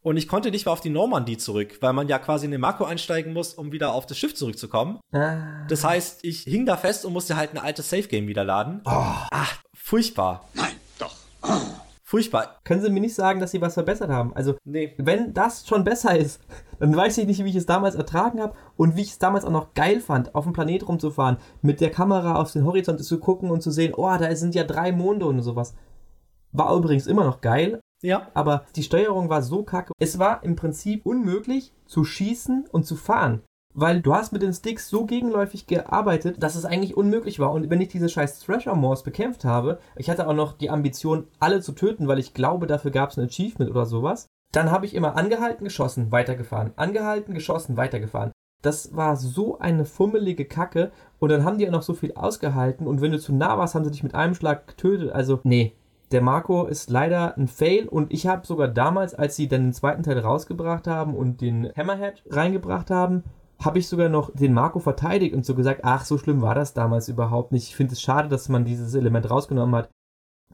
und ich konnte nicht mehr auf die Normandie zurück, weil man ja quasi in den Makro einsteigen muss, um wieder auf das Schiff zurückzukommen. Ah. Das heißt, ich hing da fest und musste halt ein altes Safe-Game wieder laden. Oh. Ach, furchtbar. Nein, doch. Furchtbar. Können Sie mir nicht sagen, dass Sie was verbessert haben? Also, Nee. wenn das schon besser ist, dann weiß ich nicht, wie ich es damals ertragen habe und wie ich es damals auch noch geil fand, auf dem Planet rumzufahren, mit der Kamera auf den Horizont zu gucken und zu sehen, oh, da sind ja drei Monde und sowas. War übrigens immer noch geil, Ja. aber die Steuerung war so kacke. Es war im Prinzip unmöglich zu schießen und zu fahren. Weil du hast mit den Sticks so gegenläufig gearbeitet, dass es eigentlich unmöglich war. Und wenn ich diese scheiß Thrasher Moors bekämpft habe, ich hatte auch noch die Ambition, alle zu töten, weil ich glaube, dafür gab es ein Achievement oder sowas, dann habe ich immer angehalten, geschossen, weitergefahren. Angehalten, geschossen, weitergefahren. Das war so eine fummelige Kacke. Und dann haben die ja noch so viel ausgehalten. Und wenn du zu nah warst, haben sie dich mit einem Schlag getötet. Also, nee. Der Marco ist leider ein Fail und ich habe sogar damals, als sie dann den zweiten Teil rausgebracht haben und den Hammerhead reingebracht haben, habe ich sogar noch den Marco verteidigt und so gesagt, ach, so schlimm war das damals überhaupt nicht. Ich finde es schade, dass man dieses Element rausgenommen hat.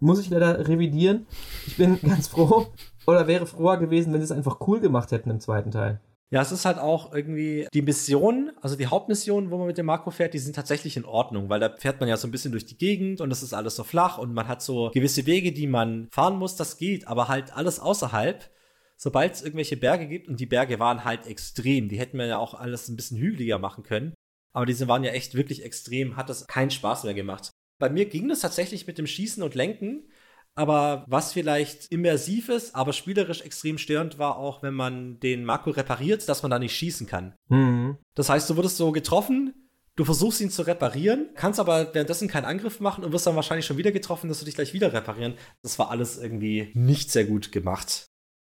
Muss ich leider revidieren. Ich bin ganz froh oder wäre froher gewesen, wenn sie es einfach cool gemacht hätten im zweiten Teil. Ja, es ist halt auch irgendwie die Mission, also die Hauptmission, wo man mit dem Marco fährt, die sind tatsächlich in Ordnung, weil da fährt man ja so ein bisschen durch die Gegend und das ist alles so flach und man hat so gewisse Wege, die man fahren muss, das geht, aber halt alles außerhalb. Sobald es irgendwelche Berge gibt und die Berge waren halt extrem, die hätten wir ja auch alles ein bisschen hügeliger machen können, aber diese waren ja echt wirklich extrem, hat das keinen Spaß mehr gemacht. Bei mir ging das tatsächlich mit dem Schießen und Lenken, aber was vielleicht immersiv ist, aber spielerisch extrem störend war auch, wenn man den Marco repariert, dass man da nicht schießen kann. Mhm. Das heißt, du wurdest so getroffen, du versuchst ihn zu reparieren, kannst aber währenddessen keinen Angriff machen und wirst dann wahrscheinlich schon wieder getroffen, dass du dich gleich wieder reparieren. Das war alles irgendwie nicht sehr gut gemacht.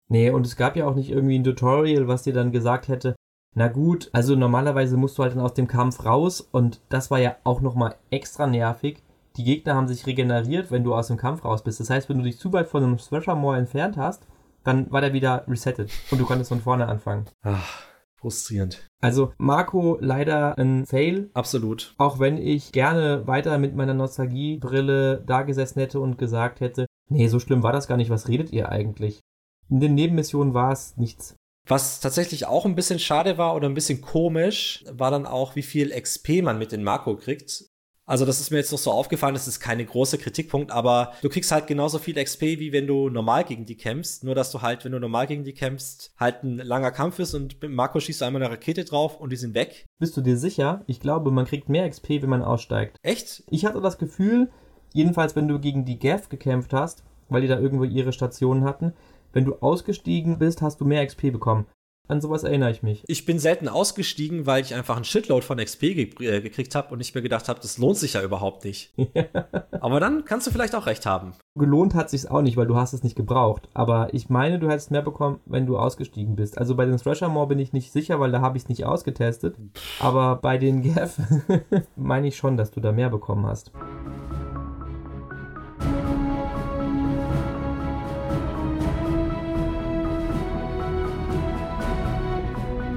Nee, und es gab ja auch nicht irgendwie ein Tutorial, was dir dann gesagt hätte, na gut, also normalerweise musst du halt dann aus dem Kampf raus und das war ja auch nochmal extra nervig. Die Gegner haben sich regeneriert, wenn du aus dem Kampf raus bist. Das heißt, wenn du dich zu weit von einem Thrasher Moor entfernt hast, dann war der wieder resettet und du konntest von vorne anfangen. Ach, frustrierend. Also Marco leider ein Fail, Absolut. auch wenn ich gerne weiter mit meiner Nostalgiebrille da gesessen hätte und gesagt hätte, nee, so schlimm war das gar nicht, was redet ihr eigentlich? In den Nebenmissionen war es nichts. Was tatsächlich auch ein bisschen schade war oder ein bisschen komisch, war dann auch, wie viel XP man mit den Marco kriegt. Also das ist mir jetzt noch so aufgefallen, das ist keine große Kritikpunkt, aber du kriegst halt genauso viel XP, wie wenn du normal gegen die kämpfst. Nur, dass du halt, wenn du normal gegen die kämpfst, halt ein langer Kampf ist und mit Marco schießt du einmal eine Rakete drauf und die sind weg. Bist du dir sicher? Ich glaube, man kriegt mehr XP, wenn man aussteigt. Echt? Ich hatte das Gefühl, jedenfalls wenn du gegen die Gav gekämpft hast, weil die da irgendwo ihre Stationen hatten, wenn du ausgestiegen bist, hast du mehr XP bekommen. An sowas erinnere ich mich. Ich bin selten ausgestiegen, weil ich einfach einen Shitload von XP ge äh, gekriegt habe und ich mir gedacht habe, das lohnt sich ja überhaupt nicht. Aber dann kannst du vielleicht auch recht haben. Gelohnt hat sich's auch nicht, weil du hast es nicht gebraucht. Aber ich meine, du hättest mehr bekommen, wenn du ausgestiegen bist. Also bei den Thrasher Moor bin ich nicht sicher, weil da habe ich es nicht ausgetestet. Aber bei den Gav meine ich schon, dass du da mehr bekommen hast.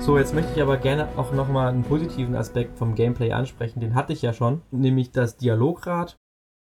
So, jetzt möchte ich aber gerne auch nochmal einen positiven Aspekt vom Gameplay ansprechen. Den hatte ich ja schon, nämlich das Dialograd.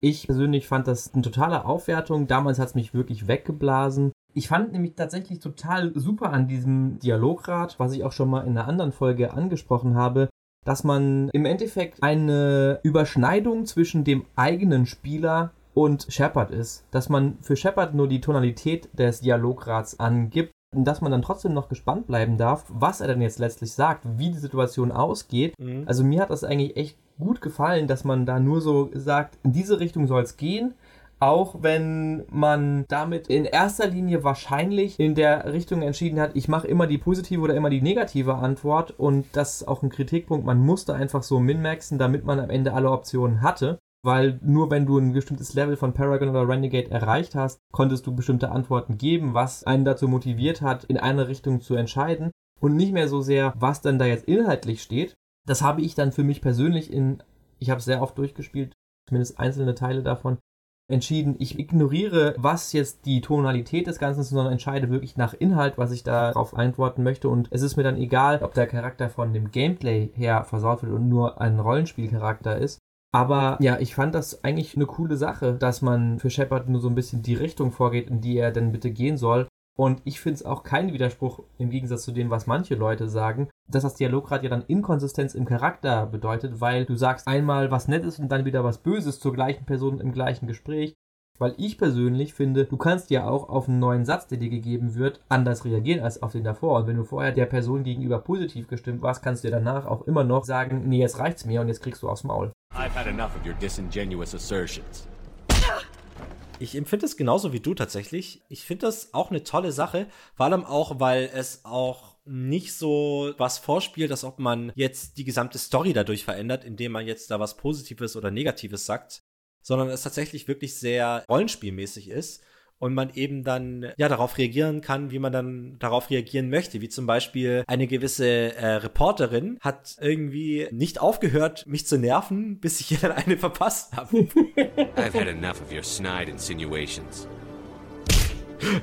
Ich persönlich fand das eine totale Aufwertung. Damals hat es mich wirklich weggeblasen. Ich fand nämlich tatsächlich total super an diesem Dialograd, was ich auch schon mal in einer anderen Folge angesprochen habe, dass man im Endeffekt eine Überschneidung zwischen dem eigenen Spieler und Shepard ist. Dass man für Shepard nur die Tonalität des Dialograts angibt dass man dann trotzdem noch gespannt bleiben darf, was er denn jetzt letztlich sagt, wie die Situation ausgeht. Mhm. Also mir hat das eigentlich echt gut gefallen, dass man da nur so sagt, in diese Richtung soll es gehen. Auch wenn man damit in erster Linie wahrscheinlich in der Richtung entschieden hat, ich mache immer die positive oder immer die negative Antwort und das ist auch ein Kritikpunkt, man musste einfach so minmaxen, damit man am Ende alle Optionen hatte weil nur wenn du ein bestimmtes Level von Paragon oder Renegade erreicht hast, konntest du bestimmte Antworten geben, was einen dazu motiviert hat, in eine Richtung zu entscheiden und nicht mehr so sehr, was dann da jetzt inhaltlich steht. Das habe ich dann für mich persönlich in, ich habe es sehr oft durchgespielt, zumindest einzelne Teile davon, entschieden, ich ignoriere, was jetzt die Tonalität des Ganzen ist, sondern entscheide wirklich nach Inhalt, was ich darauf antworten möchte. Und es ist mir dann egal, ob der Charakter von dem Gameplay her versaut wird und nur ein Rollenspielcharakter ist. Aber ja, ich fand das eigentlich eine coole Sache, dass man für Shepard nur so ein bisschen die Richtung vorgeht, in die er denn bitte gehen soll. Und ich finde es auch kein Widerspruch im Gegensatz zu dem, was manche Leute sagen, dass das Dialograd ja dann Inkonsistenz im Charakter bedeutet, weil du sagst einmal was Nettes und dann wieder was Böses zur gleichen Person im gleichen Gespräch. Weil ich persönlich finde, du kannst ja auch auf einen neuen Satz, der dir gegeben wird, anders reagieren als auf den davor. Und wenn du vorher der Person gegenüber positiv gestimmt warst, kannst du dir danach auch immer noch sagen, nee, jetzt reicht's mir und jetzt kriegst du aufs Maul. I've had enough of your disingenuous assertions. Ich empfinde es genauso wie du tatsächlich. Ich finde das auch eine tolle Sache, vor allem auch, weil es auch nicht so was vorspielt, als ob man jetzt die gesamte Story dadurch verändert, indem man jetzt da was Positives oder Negatives sagt, sondern es tatsächlich wirklich sehr rollenspielmäßig ist und man eben dann ja darauf reagieren kann, wie man dann darauf reagieren möchte. Wie zum Beispiel eine gewisse äh, Reporterin hat irgendwie nicht aufgehört, mich zu nerven, bis ich ihr dann eine verpasst habe. I've had enough of your snide insinuations.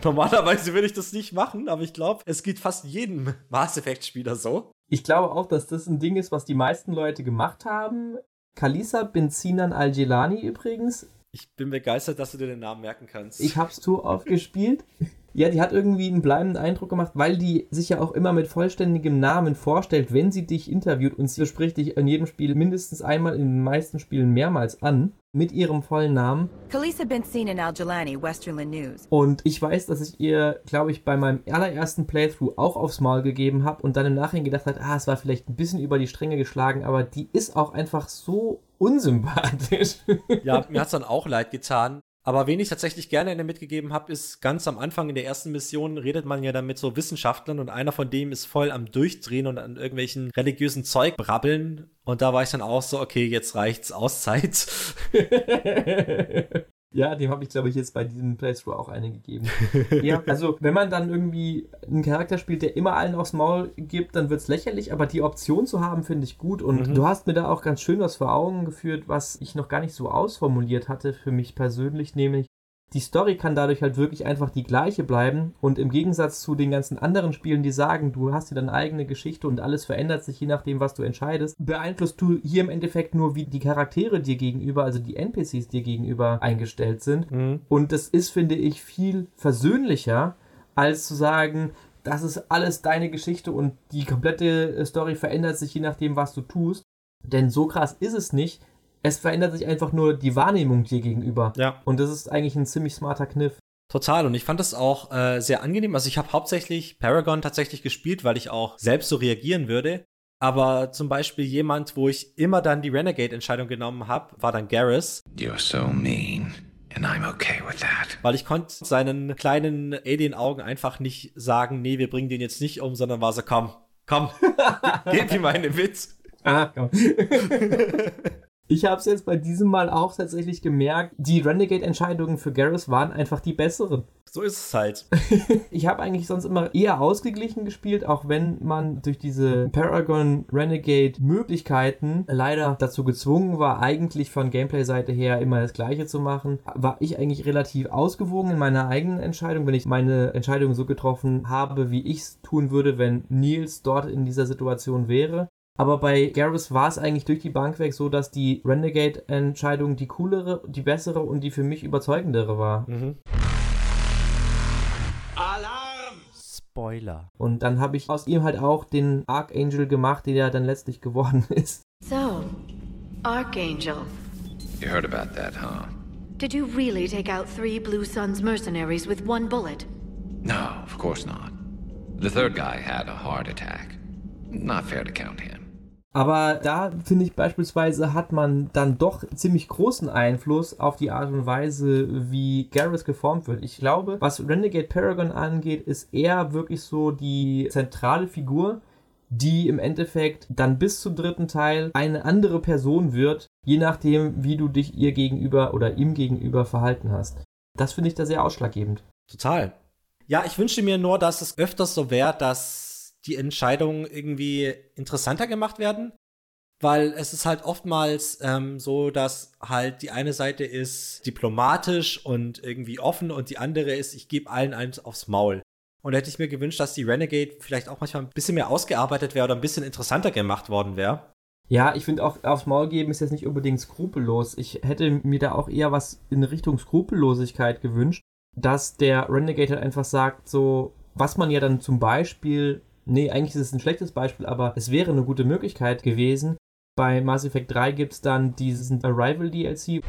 Normalerweise würde ich das nicht machen, aber ich glaube, es geht fast jedem Mass Effect Spieler so. Ich glaube auch, dass das ein Ding ist, was die meisten Leute gemacht haben. Kalisa Benzinan Al-Jelani übrigens ich bin begeistert, dass du dir den Namen merken kannst. Ich hab's zu oft gespielt. Ja, die hat irgendwie einen bleibenden Eindruck gemacht, weil die sich ja auch immer mit vollständigem Namen vorstellt, wenn sie dich interviewt und sie spricht dich in jedem Spiel mindestens einmal, in den meisten Spielen mehrmals an, mit ihrem vollen Namen. Kalisa Benzine Al-Jalani, Westerland News. Und ich weiß, dass ich ihr, glaube ich, bei meinem allerersten Playthrough auch aufs Maul gegeben habe und dann im Nachhinein gedacht hat, ah, es war vielleicht ein bisschen über die Stränge geschlagen, aber die ist auch einfach so unsympathisch. Ja, mir hat es dann auch leid getan. Aber wen ich tatsächlich gerne mitgegeben habe, ist ganz am Anfang in der ersten Mission redet man ja dann mit so Wissenschaftlern und einer von dem ist voll am Durchdrehen und an irgendwelchen religiösen Zeug brabbeln. Und da war ich dann auch so, okay, jetzt reicht's Auszeit. Ja, dem habe ich, glaube ich, jetzt bei diesem Playthrough auch eine gegeben. ja, also wenn man dann irgendwie einen Charakter spielt, der immer allen aufs Maul gibt, dann wird es lächerlich, aber die Option zu haben, finde ich gut. Und mhm. du hast mir da auch ganz schön was vor Augen geführt, was ich noch gar nicht so ausformuliert hatte für mich persönlich, nämlich die Story kann dadurch halt wirklich einfach die gleiche bleiben und im Gegensatz zu den ganzen anderen Spielen, die sagen, du hast dir deine eigene Geschichte und alles verändert sich je nachdem, was du entscheidest, beeinflusst du hier im Endeffekt nur, wie die Charaktere dir gegenüber, also die NPCs dir gegenüber eingestellt sind. Mhm. Und das ist, finde ich, viel versöhnlicher, als zu sagen, das ist alles deine Geschichte und die komplette Story verändert sich je nachdem, was du tust. Denn so krass ist es nicht, es verändert sich einfach nur die Wahrnehmung dir gegenüber. Ja. Und das ist eigentlich ein ziemlich smarter Kniff. Total. Und ich fand das auch äh, sehr angenehm. Also ich habe hauptsächlich Paragon tatsächlich gespielt, weil ich auch selbst so reagieren würde. Aber zum Beispiel jemand, wo ich immer dann die Renegade-Entscheidung genommen habe, war dann Garrus. You're so mean. And I'm okay with that. Weil ich konnte seinen kleinen Alien-Augen einfach nicht sagen, nee, wir bringen den jetzt nicht um, sondern war so, komm, komm, gib ihm einen Witz. Ah, komm. Ich habe es jetzt bei diesem Mal auch tatsächlich gemerkt, die Renegade-Entscheidungen für Garrus waren einfach die besseren. So ist es halt. ich habe eigentlich sonst immer eher ausgeglichen gespielt, auch wenn man durch diese Paragon Renegade Möglichkeiten leider dazu gezwungen war, eigentlich von Gameplay-Seite her immer das Gleiche zu machen, war ich eigentlich relativ ausgewogen in meiner eigenen Entscheidung, wenn ich meine Entscheidung so getroffen habe, wie ich es tun würde, wenn Nils dort in dieser Situation wäre. Aber bei Garrus war es eigentlich durch die Bank weg so, dass die Renegade-Entscheidung die coolere, die bessere und die für mich überzeugendere war. Mhm. Spoiler. Und dann habe ich aus ihm halt auch den Archangel gemacht, der ja dann letztlich geworden ist. So, Archangel. You heard about that, huh? Did you really take out three Blue Suns mercenaries with one bullet? No, of course not. The third guy had a heart attack. Not fair to count him. Aber da finde ich beispielsweise hat man dann doch ziemlich großen Einfluss auf die Art und Weise, wie Garrus geformt wird. Ich glaube, was Renegade Paragon angeht, ist er wirklich so die zentrale Figur, die im Endeffekt dann bis zum dritten Teil eine andere Person wird, je nachdem, wie du dich ihr gegenüber oder ihm gegenüber verhalten hast. Das finde ich da sehr ausschlaggebend. Total. Ja, ich wünsche mir nur, dass es öfters so wäre, dass die Entscheidungen irgendwie interessanter gemacht werden. Weil es ist halt oftmals ähm, so, dass halt die eine Seite ist diplomatisch und irgendwie offen und die andere ist, ich gebe allen eins aufs Maul. Und da hätte ich mir gewünscht, dass die Renegade vielleicht auch manchmal ein bisschen mehr ausgearbeitet wäre oder ein bisschen interessanter gemacht worden wäre. Ja, ich finde auch aufs Maul geben ist jetzt nicht unbedingt skrupellos. Ich hätte mir da auch eher was in Richtung Skrupellosigkeit gewünscht, dass der Renegade halt einfach sagt, so, was man ja dann zum Beispiel, nee, eigentlich ist es ein schlechtes Beispiel, aber es wäre eine gute Möglichkeit gewesen. Bei Mass Effect 3 gibt es dann diesen Arrival DLC.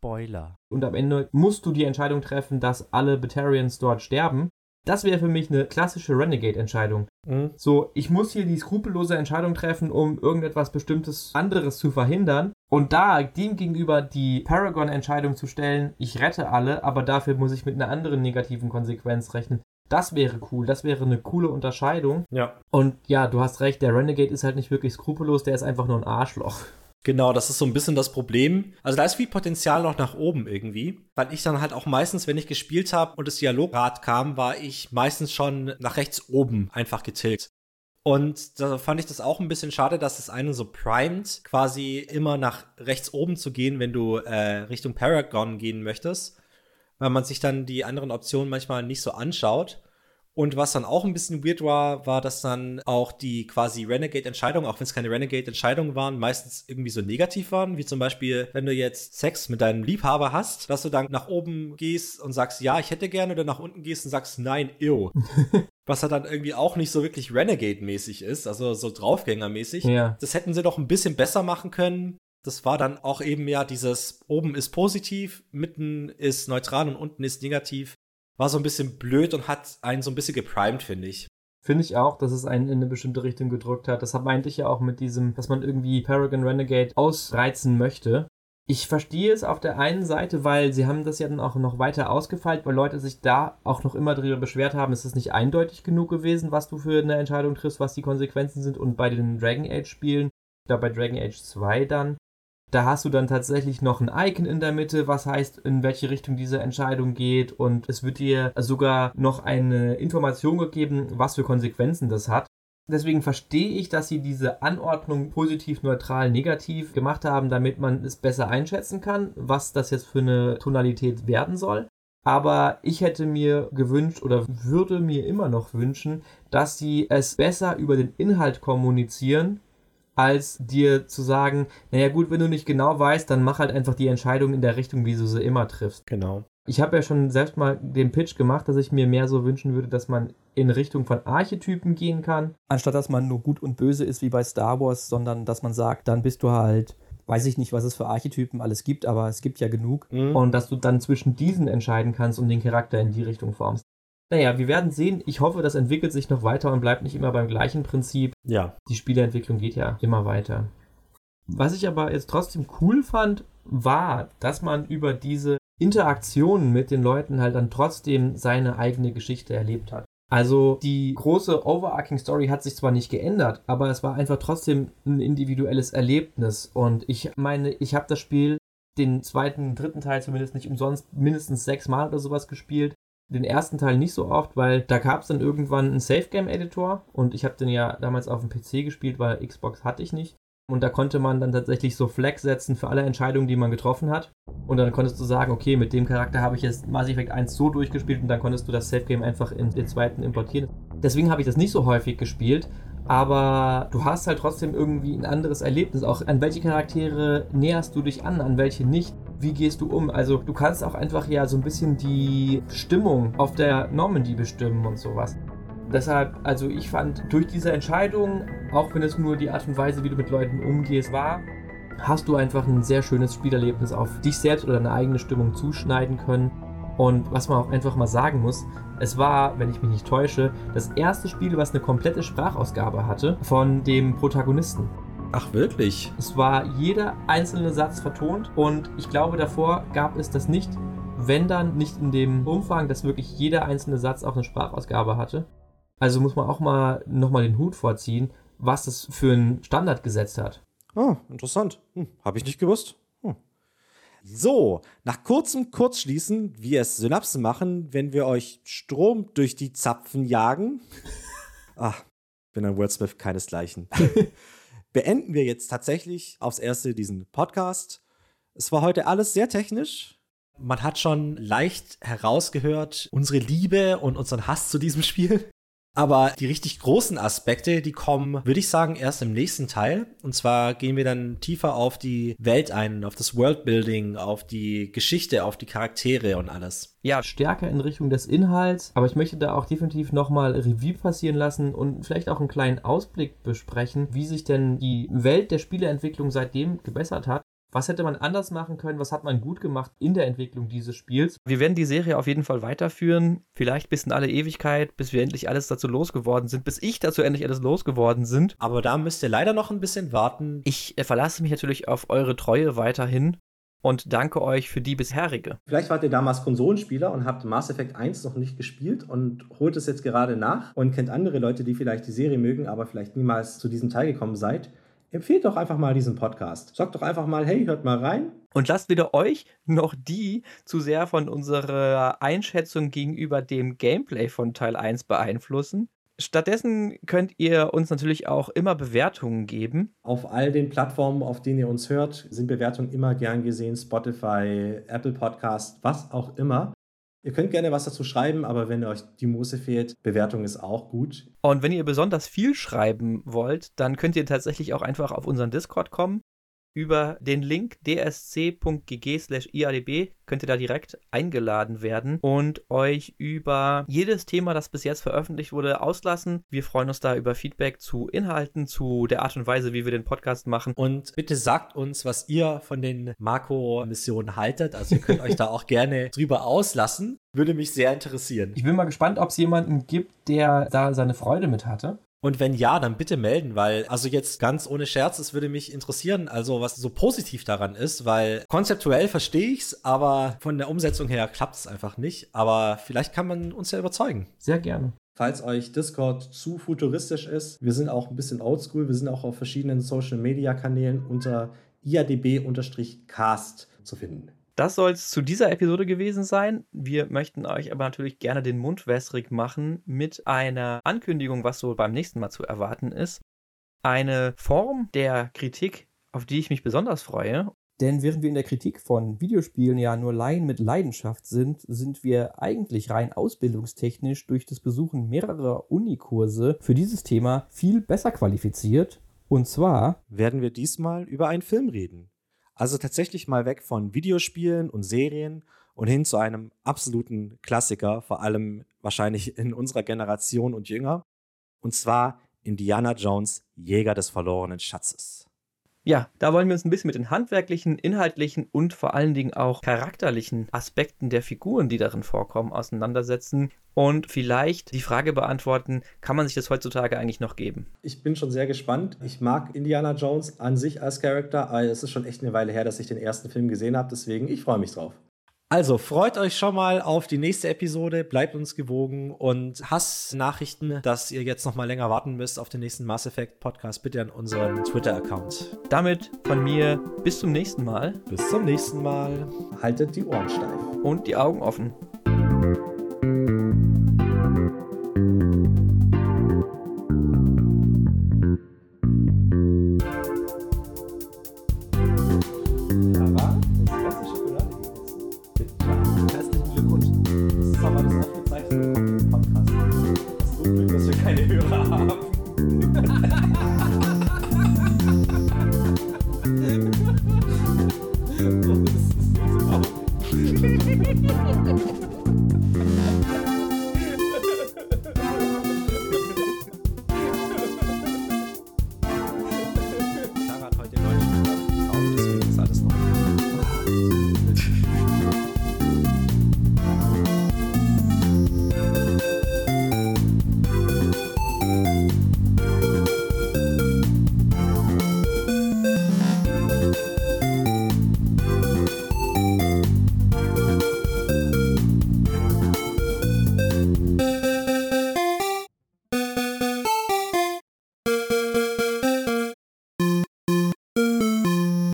Spoiler. Und am Ende musst du die Entscheidung treffen, dass alle Batarians dort sterben. Das wäre für mich eine klassische Renegade-Entscheidung. Mhm. So, ich muss hier die skrupellose Entscheidung treffen, um irgendetwas bestimmtes anderes zu verhindern. Und da dem gegenüber die Paragon-Entscheidung zu stellen, ich rette alle, aber dafür muss ich mit einer anderen negativen Konsequenz rechnen. Das wäre cool, das wäre eine coole Unterscheidung. Ja. Und ja, du hast recht, der Renegade ist halt nicht wirklich skrupellos, der ist einfach nur ein Arschloch. Genau, das ist so ein bisschen das Problem. Also da ist viel Potenzial noch nach oben irgendwie, weil ich dann halt auch meistens, wenn ich gespielt habe und das Dialograd kam, war ich meistens schon nach rechts oben einfach getilgt. Und da fand ich das auch ein bisschen schade, dass es einen so primet, quasi immer nach rechts oben zu gehen, wenn du äh, Richtung Paragon gehen möchtest, weil man sich dann die anderen Optionen manchmal nicht so anschaut. Und was dann auch ein bisschen weird war, war, dass dann auch die quasi Renegade-Entscheidungen, auch wenn es keine Renegade-Entscheidungen waren, meistens irgendwie so negativ waren. Wie zum Beispiel, wenn du jetzt Sex mit deinem Liebhaber hast, dass du dann nach oben gehst und sagst, ja, ich hätte gerne, oder nach unten gehst und sagst, nein, ew. was halt dann irgendwie auch nicht so wirklich Renegade-mäßig ist, also so Draufgänger-mäßig. Ja. Das hätten sie doch ein bisschen besser machen können. Das war dann auch eben ja dieses, oben ist positiv, mitten ist neutral und unten ist negativ war so ein bisschen blöd und hat einen so ein bisschen geprimed, finde ich. Finde ich auch, dass es einen in eine bestimmte Richtung gedrückt hat. Das meinte ich ja auch mit diesem, dass man irgendwie Paragon Renegade ausreizen möchte. Ich verstehe es auf der einen Seite, weil sie haben das ja dann auch noch weiter ausgefeilt, weil Leute sich da auch noch immer darüber beschwert haben, es ist nicht eindeutig genug gewesen, was du für eine Entscheidung triffst, was die Konsequenzen sind. Und bei den Dragon Age Spielen, da bei Dragon Age 2 dann, da hast du dann tatsächlich noch ein Icon in der Mitte, was heißt, in welche Richtung diese Entscheidung geht. Und es wird dir sogar noch eine Information gegeben, was für Konsequenzen das hat. Deswegen verstehe ich, dass sie diese Anordnung positiv, neutral, negativ gemacht haben, damit man es besser einschätzen kann, was das jetzt für eine Tonalität werden soll. Aber ich hätte mir gewünscht oder würde mir immer noch wünschen, dass sie es besser über den Inhalt kommunizieren als dir zu sagen, naja gut, wenn du nicht genau weißt, dann mach halt einfach die Entscheidung in der Richtung, wie du sie immer triffst. Genau. Ich habe ja schon selbst mal den Pitch gemacht, dass ich mir mehr so wünschen würde, dass man in Richtung von Archetypen gehen kann. Anstatt dass man nur gut und böse ist wie bei Star Wars, sondern dass man sagt, dann bist du halt, weiß ich nicht, was es für Archetypen alles gibt, aber es gibt ja genug. Mhm. Und dass du dann zwischen diesen entscheiden kannst und den Charakter in die Richtung formst. Naja, wir werden sehen. Ich hoffe, das entwickelt sich noch weiter und bleibt nicht immer beim gleichen Prinzip. Ja. Die Spieleentwicklung geht ja immer weiter. Was ich aber jetzt trotzdem cool fand, war, dass man über diese Interaktionen mit den Leuten halt dann trotzdem seine eigene Geschichte erlebt hat. Also die große overarching Story hat sich zwar nicht geändert, aber es war einfach trotzdem ein individuelles Erlebnis. Und ich meine, ich habe das Spiel, den zweiten, dritten Teil zumindest nicht umsonst, mindestens sechs Mal oder sowas gespielt den ersten Teil nicht so oft, weil da gab es dann irgendwann einen Safe Game Editor und ich habe den ja damals auf dem PC gespielt, weil Xbox hatte ich nicht. Und da konnte man dann tatsächlich so Flags setzen für alle Entscheidungen, die man getroffen hat. Und dann konntest du sagen, okay, mit dem Charakter habe ich jetzt Mass Effect 1 so durchgespielt und dann konntest du das Safe Game einfach in den zweiten importieren. Deswegen habe ich das nicht so häufig gespielt, aber du hast halt trotzdem irgendwie ein anderes Erlebnis. Auch an welche Charaktere näherst du dich an, an welche nicht. Wie gehst du um? Also du kannst auch einfach ja so ein bisschen die Stimmung auf der Normandy bestimmen und sowas. Deshalb, also ich fand durch diese Entscheidung, auch wenn es nur die Art und Weise, wie du mit Leuten umgehst, war, hast du einfach ein sehr schönes Spielerlebnis auf dich selbst oder deine eigene Stimmung zuschneiden können. Und was man auch einfach mal sagen muss, es war, wenn ich mich nicht täusche, das erste Spiel, was eine komplette Sprachausgabe hatte von dem Protagonisten. Ach, wirklich? Es war jeder einzelne Satz vertont und ich glaube, davor gab es das nicht, wenn dann nicht in dem Umfang, dass wirklich jeder einzelne Satz auch eine Sprachausgabe hatte. Also muss man auch mal nochmal den Hut vorziehen, was das für einen Standard gesetzt hat. Oh, interessant. Hm, Habe ich nicht gewusst. Hm. So, nach kurzem Kurzschließen, wie es Synapsen machen, wenn wir euch Strom durch die Zapfen jagen. Ach, bin ein Wordsmith keinesgleichen. Beenden wir jetzt tatsächlich aufs Erste diesen Podcast. Es war heute alles sehr technisch. Man hat schon leicht herausgehört, unsere Liebe und unseren Hass zu diesem Spiel. Aber die richtig großen Aspekte, die kommen, würde ich sagen, erst im nächsten Teil. Und zwar gehen wir dann tiefer auf die Welt ein, auf das Worldbuilding, auf die Geschichte, auf die Charaktere und alles. Ja, stärker in Richtung des Inhalts, aber ich möchte da auch definitiv nochmal Revue passieren lassen und vielleicht auch einen kleinen Ausblick besprechen, wie sich denn die Welt der Spieleentwicklung seitdem gebessert hat. Was hätte man anders machen können? Was hat man gut gemacht in der Entwicklung dieses Spiels? Wir werden die Serie auf jeden Fall weiterführen. Vielleicht bis in alle Ewigkeit, bis wir endlich alles dazu losgeworden sind, bis ich dazu endlich alles losgeworden sind. Aber da müsst ihr leider noch ein bisschen warten. Ich äh, verlasse mich natürlich auf eure Treue weiterhin und danke euch für die bisherige. Vielleicht wart ihr damals Konsolenspieler und habt Mass Effect 1 noch nicht gespielt und holt es jetzt gerade nach und kennt andere Leute, die vielleicht die Serie mögen, aber vielleicht niemals zu diesem Teil gekommen seid empfehlt doch einfach mal diesen Podcast. Sagt doch einfach mal, hey, hört mal rein. Und lasst weder euch noch die zu sehr von unserer Einschätzung gegenüber dem Gameplay von Teil 1 beeinflussen. Stattdessen könnt ihr uns natürlich auch immer Bewertungen geben. Auf all den Plattformen, auf denen ihr uns hört, sind Bewertungen immer gern gesehen. Spotify, Apple Podcast, was auch immer. Ihr könnt gerne was dazu schreiben, aber wenn euch die Muße fehlt, Bewertung ist auch gut. Und wenn ihr besonders viel schreiben wollt, dann könnt ihr tatsächlich auch einfach auf unseren Discord kommen über den Link dsc.gg/iadb könnt ihr da direkt eingeladen werden und euch über jedes Thema, das bis jetzt veröffentlicht wurde, auslassen. Wir freuen uns da über Feedback zu Inhalten, zu der Art und Weise, wie wir den Podcast machen. Und bitte sagt uns, was ihr von den Marco-Missionen haltet. Also ihr könnt euch da auch gerne drüber auslassen. Würde mich sehr interessieren. Ich bin mal gespannt, ob es jemanden gibt, der da seine Freude mit hatte. Und wenn ja, dann bitte melden, weil, also jetzt ganz ohne Scherz, es würde mich interessieren, also was so positiv daran ist, weil konzeptuell verstehe ich's, aber von der Umsetzung her klappt es einfach nicht. Aber vielleicht kann man uns ja überzeugen. Sehr gerne. Falls euch Discord zu futuristisch ist, wir sind auch ein bisschen oldschool, wir sind auch auf verschiedenen Social Media Kanälen unter iadb-cast zu finden. Das soll es zu dieser Episode gewesen sein. Wir möchten euch aber natürlich gerne den Mund wässrig machen mit einer Ankündigung, was so beim nächsten Mal zu erwarten ist. Eine Form der Kritik, auf die ich mich besonders freue. Denn während wir in der Kritik von Videospielen ja nur Laien mit Leidenschaft sind, sind wir eigentlich rein ausbildungstechnisch durch das Besuchen mehrerer Unikurse für dieses Thema viel besser qualifiziert. Und zwar werden wir diesmal über einen Film reden. Also tatsächlich mal weg von Videospielen und Serien und hin zu einem absoluten Klassiker, vor allem wahrscheinlich in unserer Generation und jünger. Und zwar Indiana Jones, Jäger des verlorenen Schatzes. Ja, da wollen wir uns ein bisschen mit den handwerklichen, inhaltlichen und vor allen Dingen auch charakterlichen Aspekten der Figuren, die darin vorkommen, auseinandersetzen und vielleicht die Frage beantworten, kann man sich das heutzutage eigentlich noch geben? Ich bin schon sehr gespannt. Ich mag Indiana Jones an sich als Charakter, aber es ist schon echt eine Weile her, dass ich den ersten Film gesehen habe, deswegen ich freue mich drauf. Also freut euch schon mal auf die nächste Episode, bleibt uns gewogen und Hassnachrichten, dass ihr jetzt noch mal länger warten müsst auf den nächsten Mass Effect Podcast, bitte an unseren Twitter-Account. Damit von mir bis zum nächsten Mal. Bis zum nächsten Mal. Haltet die Ohren steif. Und die Augen offen.